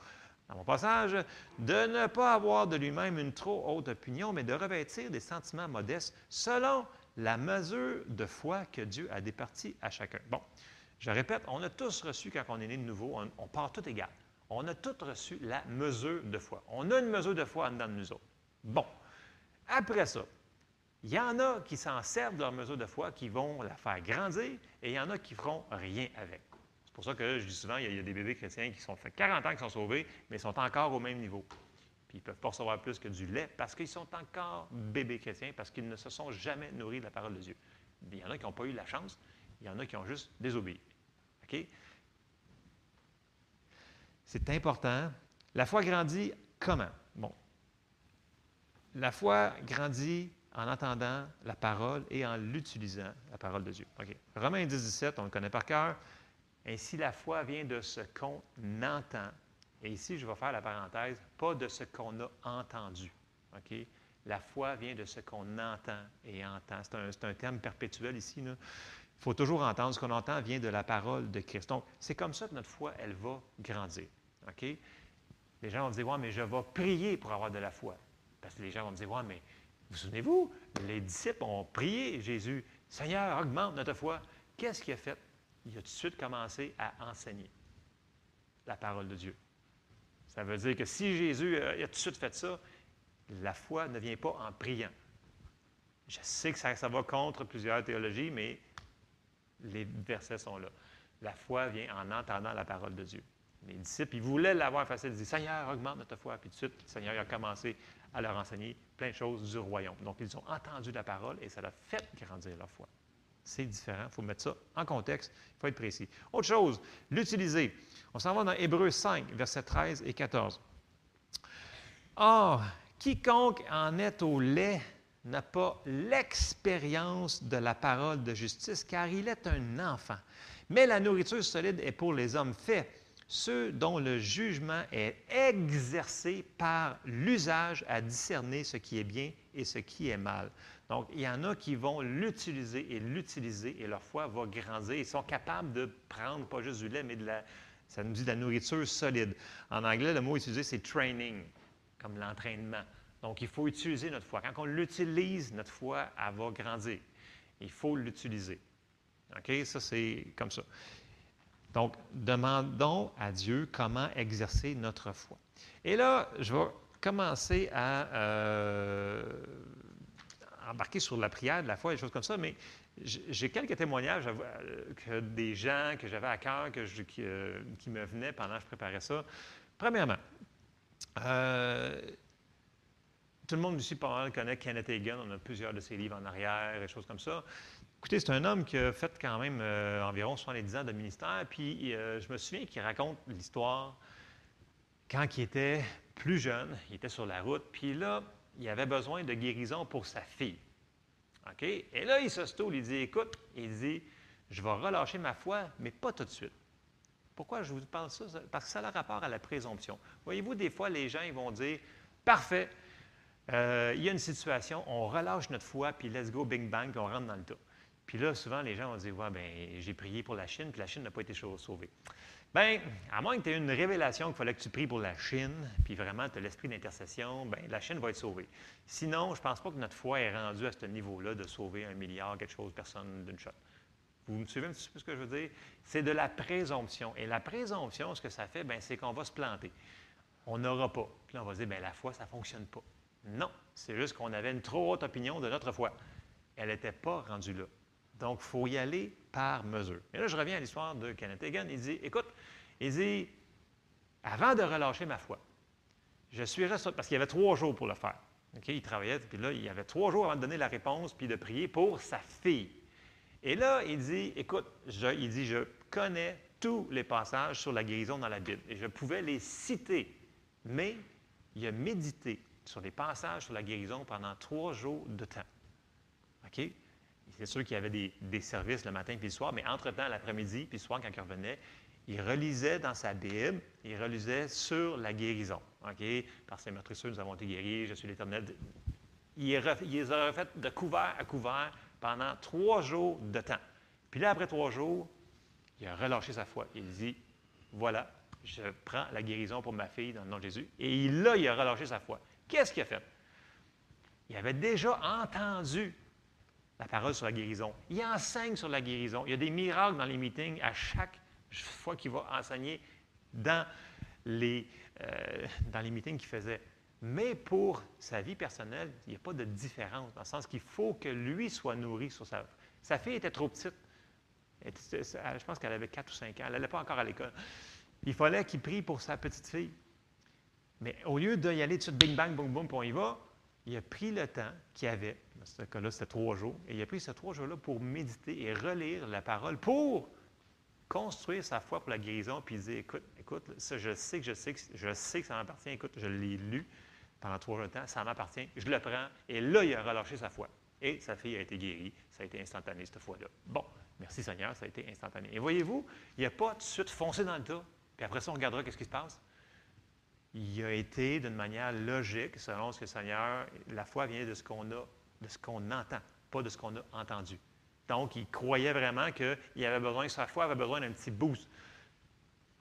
dans mon passage, de ne pas avoir de lui-même une trop haute opinion, mais de revêtir des sentiments modestes selon la mesure de foi que Dieu a départie à chacun. Bon, je répète, on a tous reçu, quand on est né de nouveau, on, part tout égal. On a tous reçu la mesure de foi. On a une mesure de foi en dedans de nous autres. Bon, après ça, il y en a qui s'en servent de leur mesure de foi, qui vont la faire grandir, et il y en a qui ne feront rien avec. C'est pour ça que je dis souvent, il y, a, des bébés chrétiens qui sont fait 40 ans qu'ils sont sauvés, mais ils sont encore au même niveau. Puis ils ne peuvent pas recevoir plus que du lait parce qu'ils sont encore bébés chrétiens, parce qu'ils ne se sont jamais nourris de la parole de Dieu. Il y en a qui n'ont pas eu la chance, il y en a qui ont juste désobéi. C'est important. La foi grandit comment? Bon. La foi grandit en entendant la parole et en l'utilisant, la parole de Dieu. OK. Romains 10, 17, on le connaît par cœur. Ainsi, la foi vient de ce qu'on entend. Et ici, je vais faire la parenthèse, pas de ce qu'on a entendu. OK? La foi vient de ce qu'on entend et entend. C'est un, terme perpétuel ici. Il faut toujours entendre. Ce qu'on entend vient de la parole de Christ. Donc, c'est comme ça que notre foi, elle va grandir. OK? Les gens vont me dire, ouais, mais je vais prier pour avoir de la foi. Parce que les gens vont me dire, ouais, mais vous souvenez-vous, les disciples ont prié Jésus, Seigneur, augmente notre foi. Qu'est-ce qu'il a fait? Il a tout de suite commencé à enseigner la parole de Dieu. Ça veut dire que si Jésus a tout de suite fait ça, la foi ne vient pas en priant. Je sais que ça, ça va contre plusieurs théologies, mais les versets sont là. La foi vient en entendant la parole de Dieu. Les disciples, ils voulaient l'avoir facile. Ils disaient, Seigneur, augmente notre foi. Puis tout de suite, le Seigneur a commencé à leur enseigner plein de choses du royaume. Donc, ils ont entendu la parole et ça a fait grandir leur foi. C'est différent. Il faut mettre ça en contexte. Il faut être précis. Autre chose, l'utiliser. On s'en va dans Hébreu 5, versets 13 et 14. Or, quiconque en est au lait n'a pas l'expérience de la parole de justice, car il est un enfant. Mais la nourriture solide est pour les hommes faits ceux dont le jugement est exercé par l'usage à discerner ce qui est bien et ce qui est mal. Donc, il y en a qui vont l'utiliser et l'utiliser et leur foi va grandir. Ils sont capables de prendre pas juste du lait, mais de la, ça nous dit de la nourriture solide. En anglais, le mot utilisé, c'est training, comme l'entraînement. Donc, il faut utiliser notre foi. Quand on l'utilise, notre foi, elle va grandir. Il faut l'utiliser. OK? Ça, c'est comme ça. Donc, demandons à Dieu comment exercer notre foi. Et là, je vais commencer à euh, embarquer sur la prière de la foi des choses comme ça, mais j'ai quelques témoignages euh, des gens que j'avais à cœur, que euh, qui, me venaient pendant que je préparais ça. Premièrement, tout le monde ici connaît Kenneth Hagin, on a plusieurs de ses livres en arrière et choses comme ça. Écoutez, c'est un homme qui a fait quand même euh, environ 70 ans de ministère, puis euh, je me souviens qu'il raconte l'histoire quand il était plus jeune, il était sur la route, puis là, il avait besoin de guérison pour sa fille. OK? Et là, il se stoule, il dit, écoute, il dit, je vais relâcher ma foi, mais pas tout de suite. Pourquoi je vous parle ça? Parce que ça a rapport à la présomption. Voyez-vous, des fois, les gens ils vont dire, parfait, euh, il y a une situation, on relâche notre foi, puis let's go, bing bang, puis on rentre dans le tas. Puis là, souvent, les gens vont dire Ouais, ben j'ai prié pour la Chine, puis la Chine n'a pas été sauvée. Bien, à moins que tu aies une révélation qu'il fallait que tu pries pour la Chine, puis vraiment tu as l'esprit d'intercession, bien, la Chine va être sauvée. Sinon, je ne pense pas que notre foi est rendue à ce niveau-là de sauver un milliard, quelque chose, personne d'une shot. Vous me suivez un petit peu ce que je veux dire? C'est de la présomption. Et la présomption, ce que ça fait, c'est qu'on va se planter. On n'aura pas. Puis là, on va dire, bien, la foi, ça ne fonctionne pas. Non, c'est juste qu'on avait une trop haute opinion de notre foi. Elle n'était pas rendue là. Donc, il faut y aller par mesure. Et là, je reviens à l'histoire de Kenneth Hagin. Il dit, écoute, il dit, avant de relâcher ma foi, je suis resté, parce qu'il y avait trois jours pour le faire. Il travaillait, puis là, il y avait trois jours avant de donner la réponse, puis de prier pour sa fille. Et là, il dit, écoute, il dit, je connais tous les passages sur la guérison dans la Bible, et je pouvais les citer, mais il a médité sur les passages sur la guérison pendant trois jours de temps. OK? C'est sûr qu'il y avait des, services le matin puis le soir, mais entre-temps, l'après-midi puis le soir, quand il revenait, il relisait dans sa Bible, il relisait sur la guérison. OK? Par ces meurtrissures, nous avons été guéris, je suis l'Éternel. Il, les a refait de couvert à couvert pendant trois jours de temps. Puis là, après trois jours, il a relâché sa foi. Il dit Voilà, je prends la guérison pour ma fille dans le nom de Jésus. Et là, il a relâché sa foi. Qu'est-ce qu'il a fait? Il avait déjà entendu la parole sur la guérison. Il enseigne sur la guérison. Il y a des miracles dans les meetings à chaque fois qu'il va enseigner dans les, euh, dans les meetings qu'il faisait. Mais pour sa vie personnelle, il n'y a pas de différence, dans le sens qu'il faut que lui soit nourri sur sa... Sa fille était trop petite. Je pense qu'elle avait 4 ou 5 ans. Elle n'allait pas encore à l'école. Il fallait qu'il prie pour sa petite fille. Mais au lieu d'y aller tout de suite, bing, bang, boum, boum, puis on y va, il a pris le temps qu'il avait. Dans ce cas-là, c'était trois jours. Et il a pris ces trois jours-là pour méditer et relire la parole pour construire sa foi pour la guérison, puis il dit Écoute, écoute, ça, je sais que je sais que je sais que ça m'appartient. Écoute, je l'ai lu pendant trois jours de temps, ça m'appartient, je le prends. Et là, il a relâché sa foi. Et sa fille a été guérie. Ça a été instantané cette fois-là. Bon, merci Seigneur, ça a été instantané. Et voyez-vous, il n'a pas tout de suite foncé dans le tas. Puis après ça, on regardera qu'est-ce qui se passe. Il a été d'une manière logique, selon ce que le Seigneur, la foi vient de ce qu'on a, de ce qu'on entend, pas de ce qu'on a entendu. Donc, il croyait vraiment qu'il avait besoin, sa foi avait besoin d'un petit boost.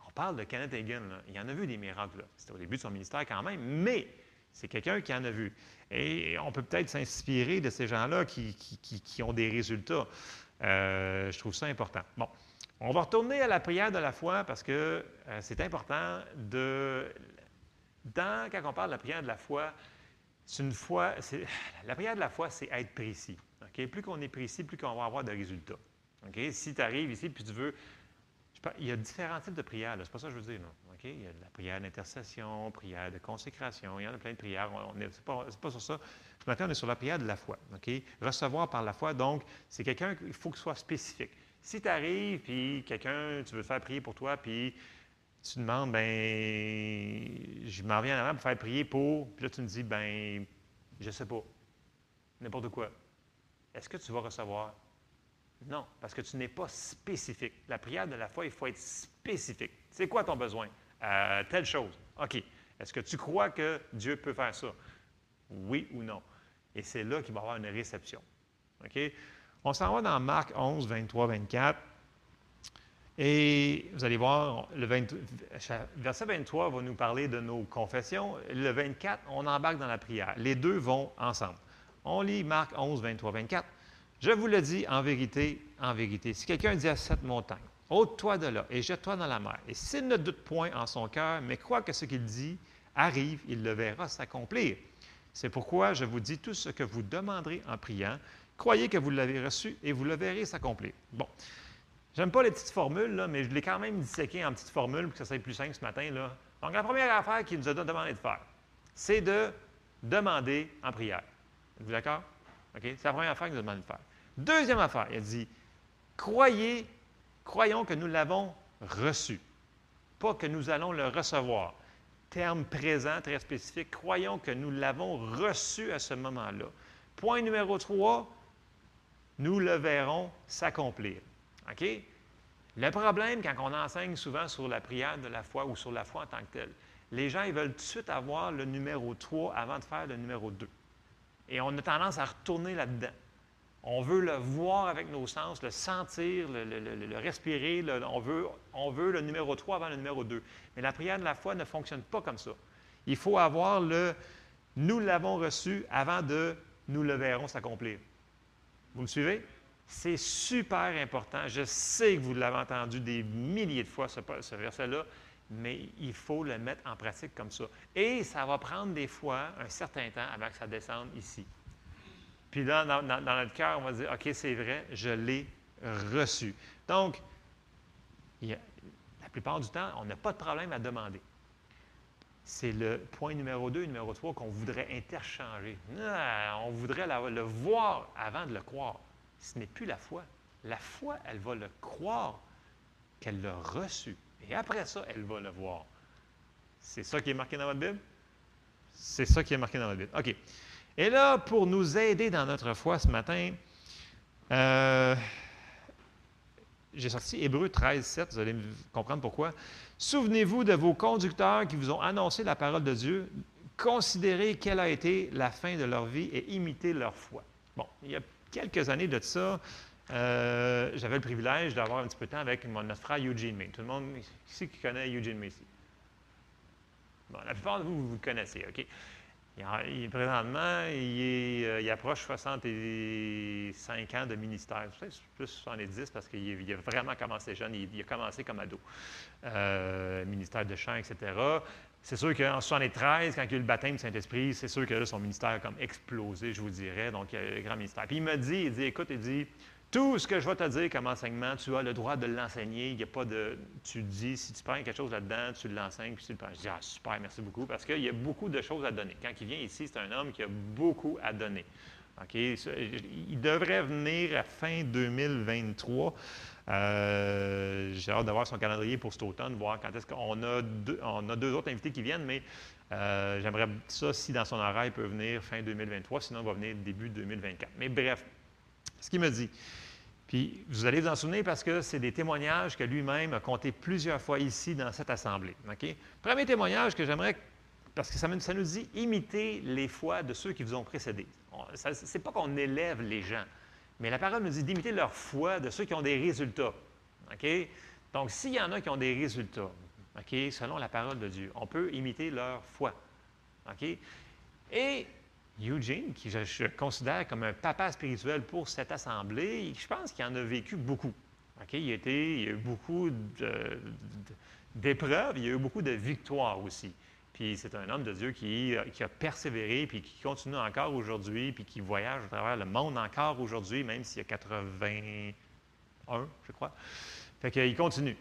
On parle de Kenneth Hagin, il en a vu des miracles. C'était au début de son ministère quand même, mais c'est quelqu'un qui en a vu. Et on peut peut-être s'inspirer de ces gens-là qui, ont des résultats. Euh, je trouve ça important. Bon, on va retourner à la prière de la foi parce que euh, c'est important de. Dans, quand on parle de la prière de la foi, c'est une foi. La prière de la foi, c'est être précis. Plus qu'on est précis, plus qu'on va avoir de résultats. Si tu arrives ici puis tu veux. il y a différents types de prières, c'est pas ça que je veux dire. Il y a la prière d'intercession, prière de consécration, il y en a plein de prières. Ce n'est pas, pas, sur ça. Ce matin, on est sur la prière de la foi. Recevoir par la foi, donc, c'est quelqu'un qu'il faut que ce soit spécifique. Si tu arrives, puis quelqu'un, tu veux faire prier pour toi, puis tu demandes, ben, je m'en viens en avant pour faire prier pour, puis là, tu me dis, ben, je ne sais pas, n'importe quoi. Est-ce que tu vas recevoir? Non, parce que tu n'es pas spécifique. La prière de la foi, il faut être spécifique. C'est quoi ton besoin? Euh, telle chose. OK. Est-ce que tu crois que Dieu peut faire ça? Oui ou non? Et c'est là qu'il va y avoir une réception. OK? On s'en va dans Marc 11, 23, 24. Et vous allez voir, le verset 23 va nous parler de nos confessions. Le 24, on embarque dans la prière. Les deux vont ensemble. On lit Marc 11, 23, 24. Je vous le dis en vérité, en vérité. Si quelqu'un dit à cette montagne, ôte-toi de là et jette-toi dans la mer, et s'il ne doute point en son cœur, mais croit que ce qu'il dit arrive, il le verra s'accomplir. C'est pourquoi je vous dis tout ce que vous demanderez en priant, Croyez que vous l'avez reçu et vous le verrez s'accomplir. Bon. J'aime pas les petites formules, là, mais je l'ai quand même disséqué en petites formules pour que ça soit plus simple ce matin. Là. Donc, la première affaire qu'il nous a demandé de faire, c'est de demander en prière. Êtes-vous d'accord? OK? C'est la première affaire qu'il nous a demandé de faire. Deuxième affaire, il a dit Croyez, croyons que nous l'avons reçu, pas que nous allons le recevoir. Terme présent très spécifique, croyons que nous l'avons reçu à ce moment-là. Point numéro trois, nous le verrons s'accomplir. OK? Le problème, quand on enseigne souvent sur la prière de la foi ou sur la foi en tant que telle, les gens ils veulent tout de suite avoir le numéro 3 avant de faire le numéro 2. Et on a tendance à retourner là-dedans. On veut le voir avec nos sens, le sentir, le, respirer. on, veut, on veut le numéro 3 avant le numéro 2. Mais la prière de la foi ne fonctionne pas comme ça. Il faut avoir le nous l'avons reçu avant de nous le verrons s'accomplir. Vous me suivez? C'est super important. Je sais que vous l'avez entendu des milliers de fois, ce, verset-là, mais il faut le mettre en pratique comme ça. Et ça va prendre des fois un certain temps avant que ça descende ici. Puis là, dans, notre cœur, on va dire, OK, c'est vrai, je l'ai reçu. Donc, la plupart du temps, on n'a pas de problème à demander. C'est le point numéro 2 numéro 3 qu'on voudrait interchanger. on voudrait le voir avant de le croire. Ce n'est plus la foi. La foi, elle va le croire qu'elle l'a reçu. Et après ça, elle va le voir. C'est ça qui est marqué dans votre Bible? C'est ça qui est marqué dans votre Bible. OK. Et là, pour nous aider dans notre foi ce matin, euh, j'ai sorti Hébreu 13, 7, vous allez comprendre pourquoi. Souvenez-vous de vos conducteurs qui vous ont annoncé la parole de Dieu. Considérez quelle a été la fin de leur vie et imitez leur foi. Bon, il y a quelques années de ça, euh, j'avais le privilège d'avoir un petit peu de temps avec mon, frère Eugene May. Tout le monde ici qui connaît Eugene May? Bon, la plupart de vous, vous le connaissez, OK? Il, présentement, il, euh, il, approche 65 ans de ministère. Plus 70 parce qu'il a vraiment commencé jeune. Il, a commencé comme ado. Euh, ministère de chant, etc. C'est sûr qu'en 73, quand il y a eu le baptême du Saint-Esprit, c'est sûr que là, son ministère a comme explosé, je vous dirais. Donc, il y a un grand ministère. Puis il me dit, il dit, écoute, il dit, tout ce que je vais te dire comme enseignement, tu as le droit de l'enseigner. Il n'y a pas de. Tu dis, si tu prends quelque chose là-dedans, tu l'enseignes, puis tu le prends. Je dis, ah, super, merci beaucoup, parce qu'il y a beaucoup de choses à donner. Quand il vient ici, c'est un homme qui a beaucoup à donner. Il devrait venir à fin 2023. Euh, j'ai hâte d'avoir son calendrier pour cet automne, voir quand est-ce qu'on a deux, a deux autres invités qui viennent, mais euh, j'aimerais ça si dans son horaire il peut venir fin 2023, sinon il va venir début 2024. Mais bref, ce qu'il me dit. Puis vous allez vous en souvenir parce que c'est des témoignages que lui-même a comptés plusieurs fois ici dans cette assemblée. Premier témoignage que j'aimerais, parce que ça, nous dit imiter les foi de ceux qui vous ont précédé. Ce n'est pas qu'on élève les gens, mais la parole nous dit d'imiter leur foi de ceux qui ont des résultats. Donc, s'il y en a qui ont des résultats, selon la parole de Dieu, on peut imiter leur foi. Et Eugene, qui je, considère comme un papa spirituel pour cette assemblée, je pense qu'il en a vécu beaucoup. Été, il a eu beaucoup d'épreuves, il y a eu beaucoup de victoires aussi. Puis c'est un homme de Dieu qui, qui, a persévéré, puis qui continue encore aujourd'hui, puis qui voyage à travers le monde encore aujourd'hui, même s'il y a 81, je crois. Fait qu'il continue.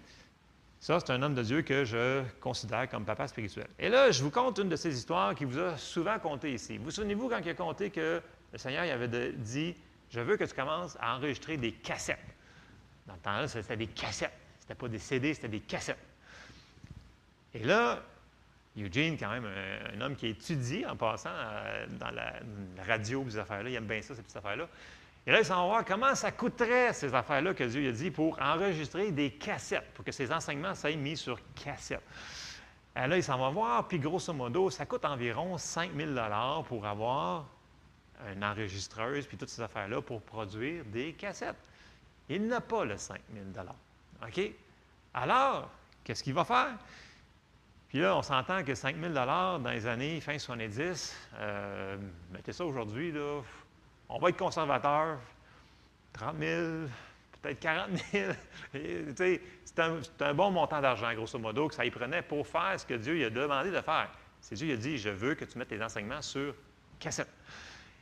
Ça, c'est un homme de Dieu que je considère comme papa spirituel. Et là, je vous conte une de ces histoires qu'il vous a souvent contées ici. Vous souvenez-vous quand il a conté que le Seigneur il avait dit Je veux que tu commences à enregistrer des cassettes. Dans le temps-là, c'était des cassettes. Ce n'était pas des CD, c'était des cassettes. Et là, Eugene, quand même, un, homme qui étudie en passant euh, dans la, radio, ces affaires-là, il aime bien ça, ces petites affaires-là. Et là, il s'en voir comment ça coûterait, ces affaires-là que Dieu a dit, pour enregistrer des cassettes, pour que ces enseignements soient mis sur cassette. Et là, il s'en va voir, puis grosso modo, ça coûte environ 5 000 pour avoir une enregistreuse, puis toutes ces affaires-là pour produire des cassettes. Il n'a pas le 5 000 OK? Alors, qu'est-ce qu'il va faire? Puis là, on s'entend que 5 000 dans les années fin 70, euh, mettez ça aujourd'hui, là, on va être conservateur, 30 000, peut-être 40 000. (laughs) c'est un, bon montant d'argent, grosso modo, que ça y prenait pour faire ce que Dieu lui a demandé de faire. C'est Dieu qui a dit, je veux que tu mettes tes enseignements sur cassette.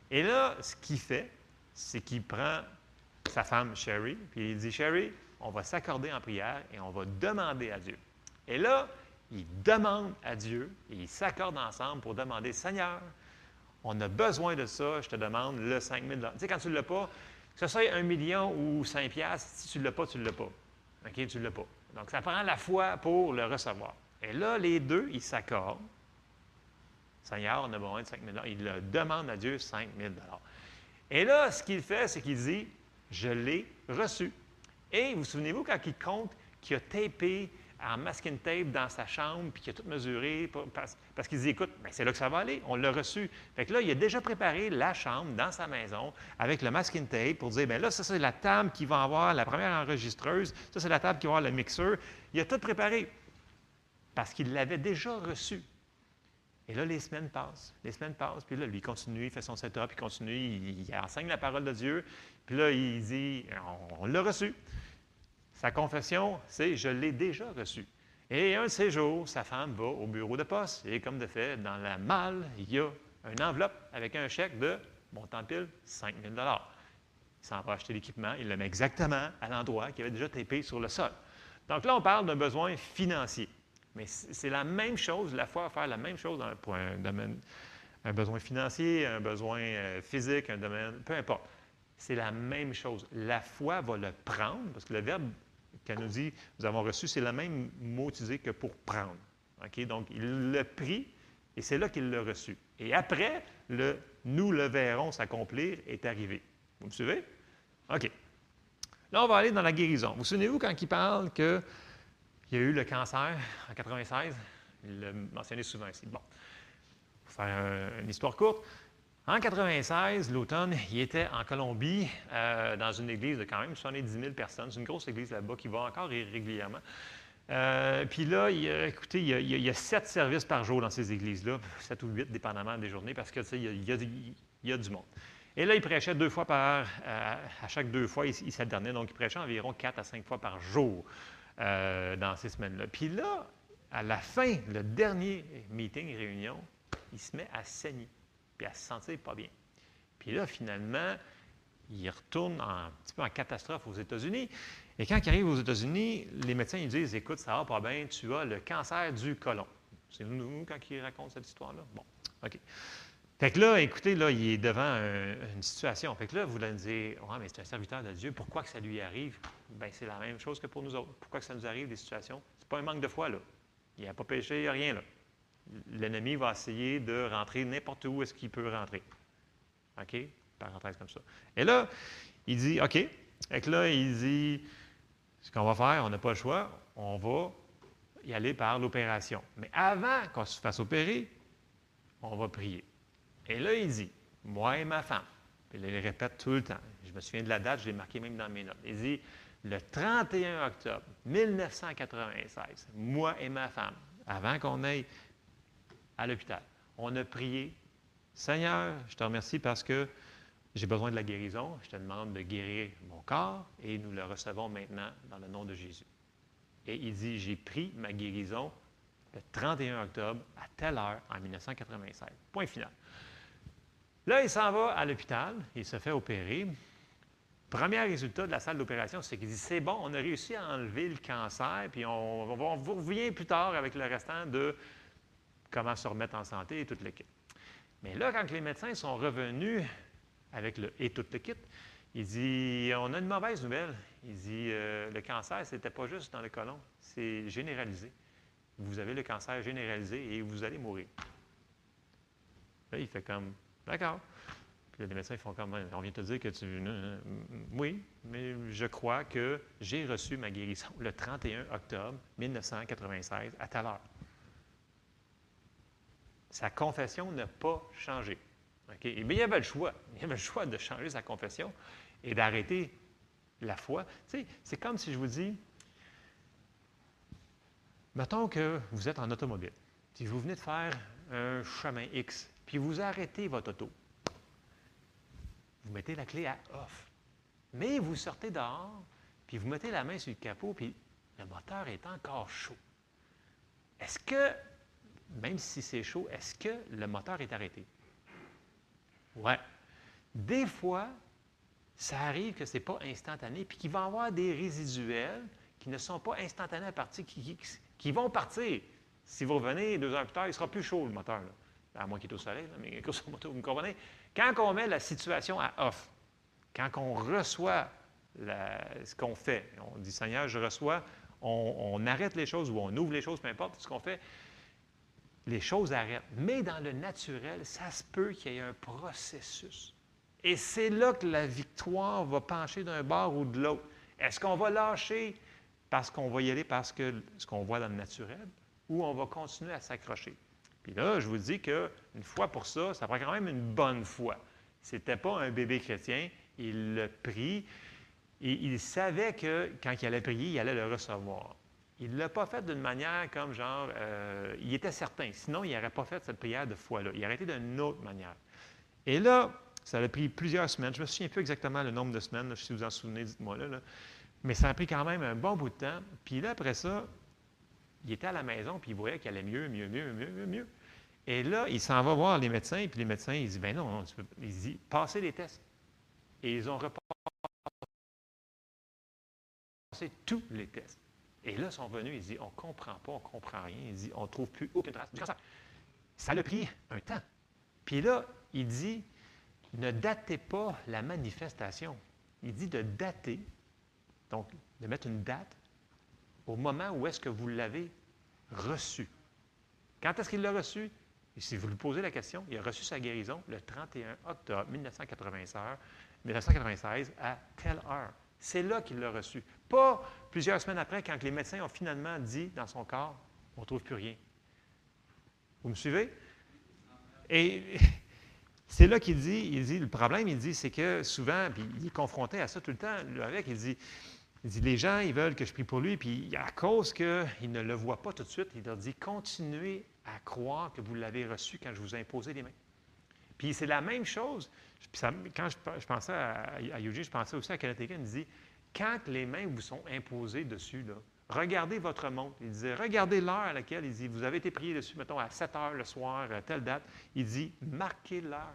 Et là, ce qu'il fait, c'est qu'il prend sa femme Sherry, puis il dit, Sherry, on va s'accorder en prière et on va demander à Dieu. Et là, il demande à Dieu et ils s'accordent ensemble pour demander, Seigneur, on a besoin de ça, je te demande le 5 000 Tu sais, quand tu ne l'as pas, que ce soit un million ou 5 piastres, si tu ne l'as pas, tu ne l'as pas. OK, tu ne l'as pas. Donc, ça prend la foi pour le recevoir. Et là, les deux, ils s'accordent. Seigneur, on a besoin de 5 000 Il le demande à Dieu 5 000 Et là, ce qu'il fait, c'est qu'il dit, je l'ai reçu. Et vous, vous souvenez-vous quand il compte qu'il a tapé en masking tape dans sa chambre, puis qu'il a tout mesuré, parce, qu'il dit, écoute, ben, c'est là que ça va aller, on l'a reçu. Fait que là, il a déjà préparé la chambre dans sa maison avec le masking tape pour dire, bien là, ça, c'est la table qui va avoir la première enregistreuse, ça, c'est la table qui va avoir le mixeur. Il a tout préparé parce qu'il l'avait déjà reçu. Et là, les semaines passent, les semaines passent, puis là, lui, il continue, il fait son setup, il continue, il, enseigne la parole de Dieu, puis là, il dit, on l'a reçu. Sa confession, c'est Je l'ai déjà reçu. Et un de ces jours, sa femme va au bureau de poste et comme de fait, dans la malle, il y a une enveloppe avec un chèque de Montant pile, 5 000 Il s'en va acheter l'équipement, il le met exactement à l'endroit qui avait déjà tapé sur le sol. Donc là, on parle d'un besoin financier. Mais c'est la même chose, la foi va faire la même chose pour un un besoin financier, un besoin euh, physique, un domaine, peu importe. C'est la même chose. La foi va le prendre, parce que le verbe qu'elle nous dit, nous avons reçu, c'est le même mot utilisé que pour prendre. Donc, il l'a pris et c'est là qu'il l'a reçu. Et après, le nous le verrons s'accomplir est arrivé. Vous me suivez? OK. Là, on va aller dans la guérison. Vous, vous souvenez-vous quand il parle qu'il y a eu le cancer en 96? Il l'a mentionné souvent ici. Bon. Pour faire une histoire courte, en 96, l'automne, il était en Colombie, euh, dans une église de quand même 70 000 personnes. C'est une grosse église là-bas qui va encore régulièrement. Euh, puis là, écoutez, il y, a, sept services par jour dans ces églises-là, sept ou huit, dépendamment des journées, parce que il y, a, du monde. Et là, il prêchait deux fois par, euh, à chaque deux fois, il, s'alternait, donc il prêchait environ quatre à cinq fois par jour dans ces semaines-là. Puis là, à la fin, le dernier meeting, réunion, il se met à saigner puis à se sentir pas bien. Puis là, finalement, il retourne un petit peu en catastrophe aux États-Unis. Et quand il arrive aux États-Unis, les médecins ils disent Écoute, ça va pas bien, tu as le cancer du côlon. C'est nous quand il raconte cette histoire-là? Bon, OK. Fait que là, écoutez, là, il est devant une situation. Fait que là, vous allez me dire Ouais, mais c'est un serviteur de Dieu, pourquoi que ça lui arrive? Bien, c'est la même chose que pour nous autres. Pourquoi que ça nous arrive, des situations? C'est pas un manque de foi, là. Il n'a pas péché, il n'y a rien, là l'ennemi va essayer de rentrer n'importe où est-ce qu'il peut rentrer. OK? Parenthèse comme ça. Et là, il dit, OK. Et là, il dit, ce qu'on va faire, on n'a pas le choix, on va y aller par l'opération. Mais avant qu'on se fasse opérer, on va prier. Et là, il dit, moi et ma femme, puis il le répète tout le temps. Je me souviens de la date, je l'ai marqué même dans mes notes. Il dit, le 31 octobre 1996, moi et ma femme, avant qu'on aille à l'hôpital. On a prié. Seigneur, je te remercie parce que j'ai besoin de la guérison. Je te demande de guérir mon corps et nous le recevons maintenant dans le nom de Jésus. Et il dit, j'ai pris ma guérison le 31 octobre à telle heure en 1996. Point final. Là, il s'en va à l'hôpital, il se fait opérer. Premier résultat de la salle d'opération, c'est qu'il dit c'est bon, on a réussi à enlever le cancer, puis on, on, revient plus tard avec le restant de comment se remettre en santé et tout le kit. Mais là, quand les médecins sont revenus avec le et tout le kit, il dit on a une mauvaise nouvelle. Il dit euh, le cancer, ce n'était pas juste dans le côlon, c'est généralisé. Vous avez le cancer généralisé et vous allez mourir. Là, il fait comme d'accord. Puis les médecins font comme on vient te dire que tu. Oui, mais je crois que j'ai reçu ma guérison le 31 octobre 1996 à telle heure. Sa confession n'a pas changé. Mais il y avait le choix. Il avait le choix de changer sa confession et d'arrêter la foi. c'est comme si je vous dis, mettons que vous êtes en automobile, puis vous venez de faire un chemin X, puis vous arrêtez votre auto. Vous mettez la clé à off. Mais vous sortez dehors, puis vous mettez la main sur le capot, puis le moteur est encore chaud. Est-ce que même si c'est chaud, est-ce que le moteur est arrêté? Oui. Des fois, ça arrive que ce n'est pas instantané, puis qu'il va y avoir des résiduels qui ne sont pas instantanés à partir, qui, vont partir. Si vous revenez deux heures plus tard, il sera plus chaud, le moteur. À moins qu'il est au soleil, mais vous me comprenez? Quand on met la situation à off, quand on reçoit ce qu'on fait, on dit Seigneur, je reçois, on, arrête les choses ou on ouvre les choses, peu importe ce qu'on fait, les choses arrêtent. Mais dans le naturel, ça se peut qu'il y ait un processus. Et c'est là que la victoire va pencher d'un bord ou de l'autre. Est-ce qu'on va lâcher parce qu'on va y aller parce que ce qu'on voit dans le naturel ou on va continuer à s'accrocher? Puis là, je vous dis qu'une fois pour ça, ça prend quand même une bonne foi. Ce n'était pas un bébé chrétien, il le prie et il savait que quand il allait prier, il allait le recevoir. Il ne l'a pas fait d'une manière comme genre, euh, il était certain. Sinon, il n'aurait pas fait cette prière de foi-là. Il aurait été d'une autre manière. Et là, ça a pris plusieurs semaines. Je ne me souviens plus exactement le nombre de semaines, si vous en souvenez, dites-moi là, Mais ça a pris quand même un bon bout de temps. Puis là, après ça, il était à la maison, puis il voyait qu'il allait mieux, mieux, mieux, mieux, mieux, mieux. Et là, il s'en va voir les médecins, puis les médecins, ils disent, ben non, tu peux, ils disent, passez les tests. Et ils ont repassé tous les tests. Et là, ils sont venus, ils disent, on ne comprend pas, on ne comprend rien. Ils disent, on ne trouve plus aucune trace du cancer. Ça a pris un temps. Puis là, il dit, ne datez pas la manifestation. Il dit de dater, donc de mettre une date au moment où est-ce que vous l'avez reçu. Quand est-ce qu'il l'a reçu? Et si vous lui posez la question, il a reçu sa guérison le 31 octobre 1996, 1996 à telle heure. C'est là qu'il l'a reçu. Pas plusieurs semaines après, quand les médecins ont finalement dit dans son corps, on ne trouve plus rien. Vous me suivez? Et (laughs) c'est là qu'il dit, il dit, le problème, il dit, c'est que souvent, puis il est confronté à ça tout le temps, avec, il dit, il dit, les gens, ils veulent que je prie pour lui, puis à cause qu'ils ne le voient pas tout de suite, il leur dit, continuez à croire que vous l'avez reçu quand je vous ai imposé les mains. Puis c'est la même chose. Puis quand je, pensais à, à je pensais aussi à Kenneth il dit, quand les mains vous sont imposées dessus, regardez votre montre. Il disait, regardez l'heure à laquelle, vous avez été prié dessus, mettons, à 7 heures le soir, à telle date. Il dit, marquez l'heure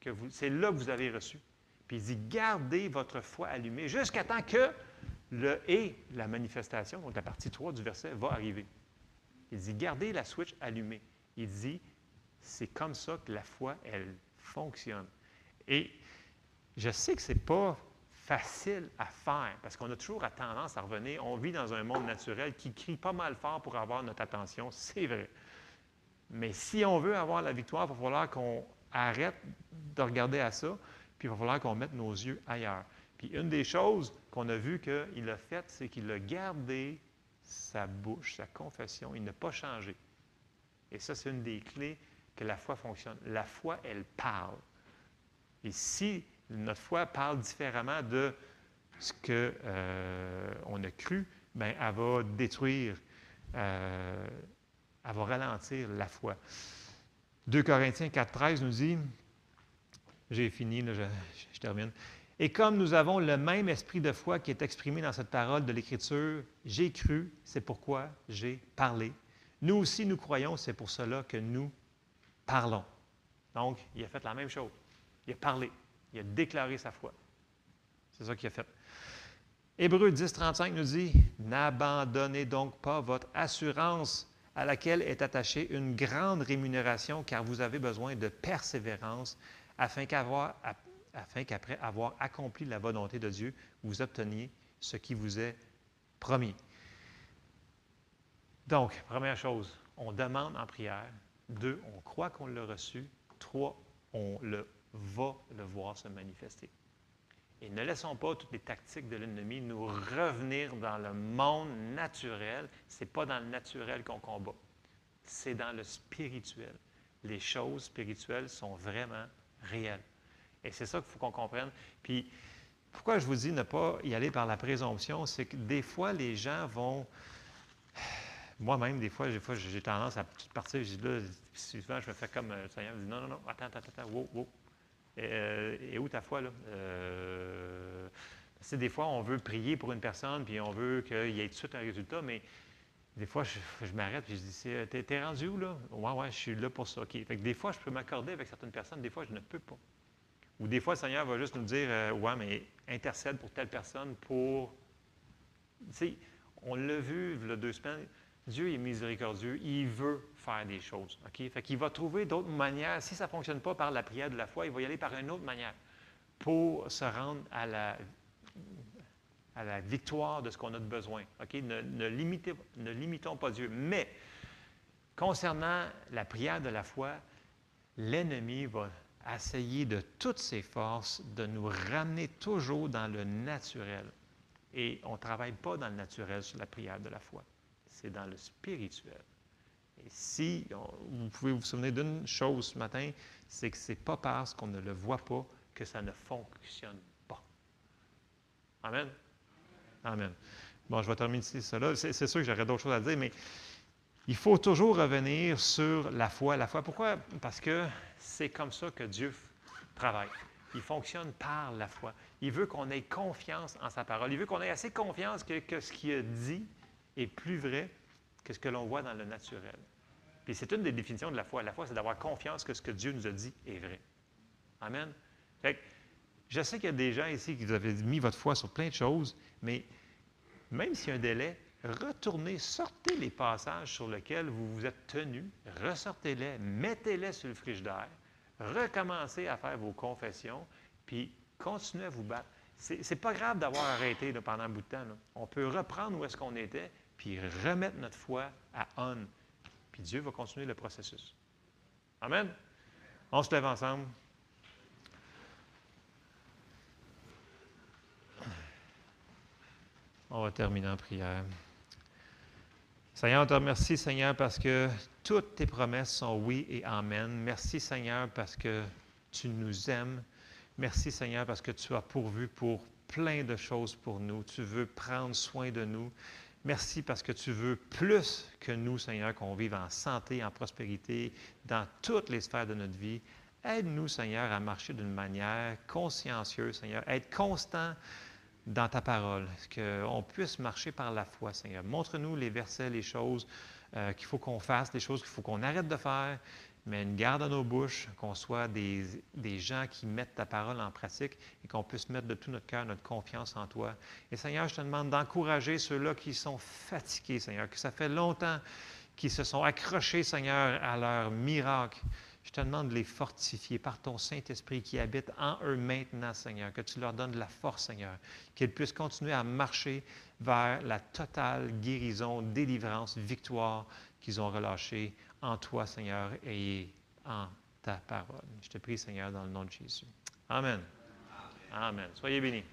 que vous, c'est là que vous avez reçu. Puis il dit, gardez votre foi allumée jusqu'à temps que le et, la manifestation, donc la partie 3 du verset, va arriver. Il dit, gardez la switch allumée. Il dit, c'est comme ça que la foi, elle fonctionne. Et je sais que ce n'est pas facile à faire parce qu'on a toujours tendance à revenir. On vit dans un monde naturel qui crie pas mal fort pour avoir notre attention, (laughs) c'est vrai. Mais si on veut avoir la victoire, il va falloir qu'on arrête de regarder à ça, puis il va falloir qu'on mette nos yeux ailleurs. Puis une des choses qu'on a vu qu'il a faites, c'est qu'il a gardé sa bouche, sa confession, il n'a pas changé. Et ça, c'est une des clés que la foi fonctionne. La foi, elle parle. Et si notre foi parle différemment de ce qu'on euh, a cru, bien, elle va détruire, euh, elle va ralentir la foi. 2 Corinthiens 4.13 nous dit, j'ai fini, je, je, termine. Et comme nous avons le même esprit de foi qui est exprimé dans cette parole de l'Écriture, j'ai cru, c'est pourquoi j'ai parlé. Nous aussi, nous croyons, c'est pour cela que nous parlons. Donc, il a fait la même chose. Il a parlé. Il a déclaré sa foi. C'est ça qu'il a fait. Hébreu 10, 35 nous dit N'abandonnez donc pas votre assurance à laquelle est attachée une grande rémunération, car vous avez besoin de persévérance afin qu'après avoir accompli la volonté de Dieu, vous obteniez ce qui vous est promis. Donc, première chose, on demande en prière. Deux, on croit qu'on l'a reçu. Trois, on le va le voir se manifester. Et ne laissons pas toutes les tactiques de l'ennemi nous revenir dans le monde naturel. Ce n'est pas dans le naturel qu'on combat, c'est dans le spirituel. Les choses spirituelles sont vraiment réelles. Et c'est ça qu'il faut qu'on comprenne. Puis, pourquoi je vous dis ne pas y aller par la présomption, c'est que des fois, les gens vont. Moi-même, des fois, j'ai tendance à partir, je dis là, souvent, je me fais comme euh, Seigneur dit non, non, non, attends, attends, attends, wow, wow, et où ta foi, là? Euh, des fois, on veut prier pour une personne, puis on veut qu'il y ait tout de suite un résultat, mais des fois, je, m'arrête et je dis T'es, t'es rendu où, là? Ouais, ouais, je suis là pour ça. Des fois, je peux m'accorder avec certaines personnes, des fois, je ne peux pas. Ou des fois, le Seigneur va juste nous dire euh, Ouais, mais intercède pour telle personne pour. Tu sais, on l'a vu il y a deux semaines. Dieu est miséricordieux, il veut faire des choses. OK? Fait va trouver d'autres manières. Si ça ne fonctionne pas par la prière de la foi, il va y aller par une autre manière pour se rendre à la, à la victoire de ce qu'on a de besoin. Ne, ne limitons pas Dieu. Mais concernant la prière de la foi, l'ennemi va essayer de toutes ses forces de nous ramener toujours dans le naturel. Et on ne travaille pas dans le naturel sur la prière de la foi c'est dans le spirituel. Si vous pouvez vous souvenir d'une chose ce matin, c'est que ce n'est pas parce qu'on ne le voit pas que ça ne fonctionne pas. Amen? Amen. Bon, je vais terminer ici cela. C'est, sûr que j'aurais d'autres choses à dire, mais il faut toujours revenir sur la foi. La foi, pourquoi? Parce que c'est comme ça que Dieu travaille. Il fonctionne par la foi. Il veut qu'on ait confiance en sa parole. Il veut qu'on ait assez confiance que, que ce qu'il a dit est plus vrai que ce que l'on voit dans le naturel. Puis c'est une des définitions de la foi. La foi, c'est d'avoir confiance que ce que Dieu nous a dit est vrai. Amen. Fait je sais qu'il y a des gens ici qui vous avez mis votre foi sur plein de choses, mais même s'il y a un délai, retournez, sortez les passages sur lesquels vous vous êtes tenus, ressortez-les, mettez-les sur le frigidaire, recommencez à faire vos confessions, puis continuez à vous battre. Ce n'est pas grave d'avoir arrêté pendant un bout de temps. On peut reprendre où est-ce qu'on était, puis remettre notre foi à on. Puis Dieu va continuer le processus. Amen. On se lève ensemble. On va terminer en prière. Seigneur, on te remercie, Seigneur, parce que toutes tes promesses sont oui et amen. Merci, Seigneur, parce que tu nous aimes. Merci, Seigneur, parce que tu as pourvu pour plein de choses pour nous. Tu veux prendre soin de nous. Merci parce que tu veux plus que nous, Seigneur, qu'on vive en santé, en prospérité, dans toutes les sphères de notre vie. Aide-nous, Seigneur, à marcher d'une manière consciencieuse, Seigneur, être constant dans ta parole, qu'on puisse marcher par la foi, Seigneur. Montre-nous les versets, les choses euh, qu'il faut qu'on fasse, les choses qu'il faut qu'on arrête de faire, mais une garde à nos bouches, qu'on soit des, des, gens qui mettent ta parole en pratique et qu'on puisse mettre de tout notre cœur notre confiance en toi. Et Seigneur, je te demande d'encourager ceux-là qui sont fatigués, Seigneur, que ça fait longtemps qu'ils se sont accrochés, Seigneur, à leur miracle. Je te demande de les fortifier par ton Saint-Esprit qui habite en eux maintenant, Seigneur, que tu leur donnes de la force, Seigneur, qu'ils puissent continuer à marcher vers la totale guérison, délivrance, victoire qu'ils ont relâchée en toi, Seigneur, et en ta parole. Je te prie, Seigneur, dans le nom de Jésus. Amen. Amen. Soyez bénis.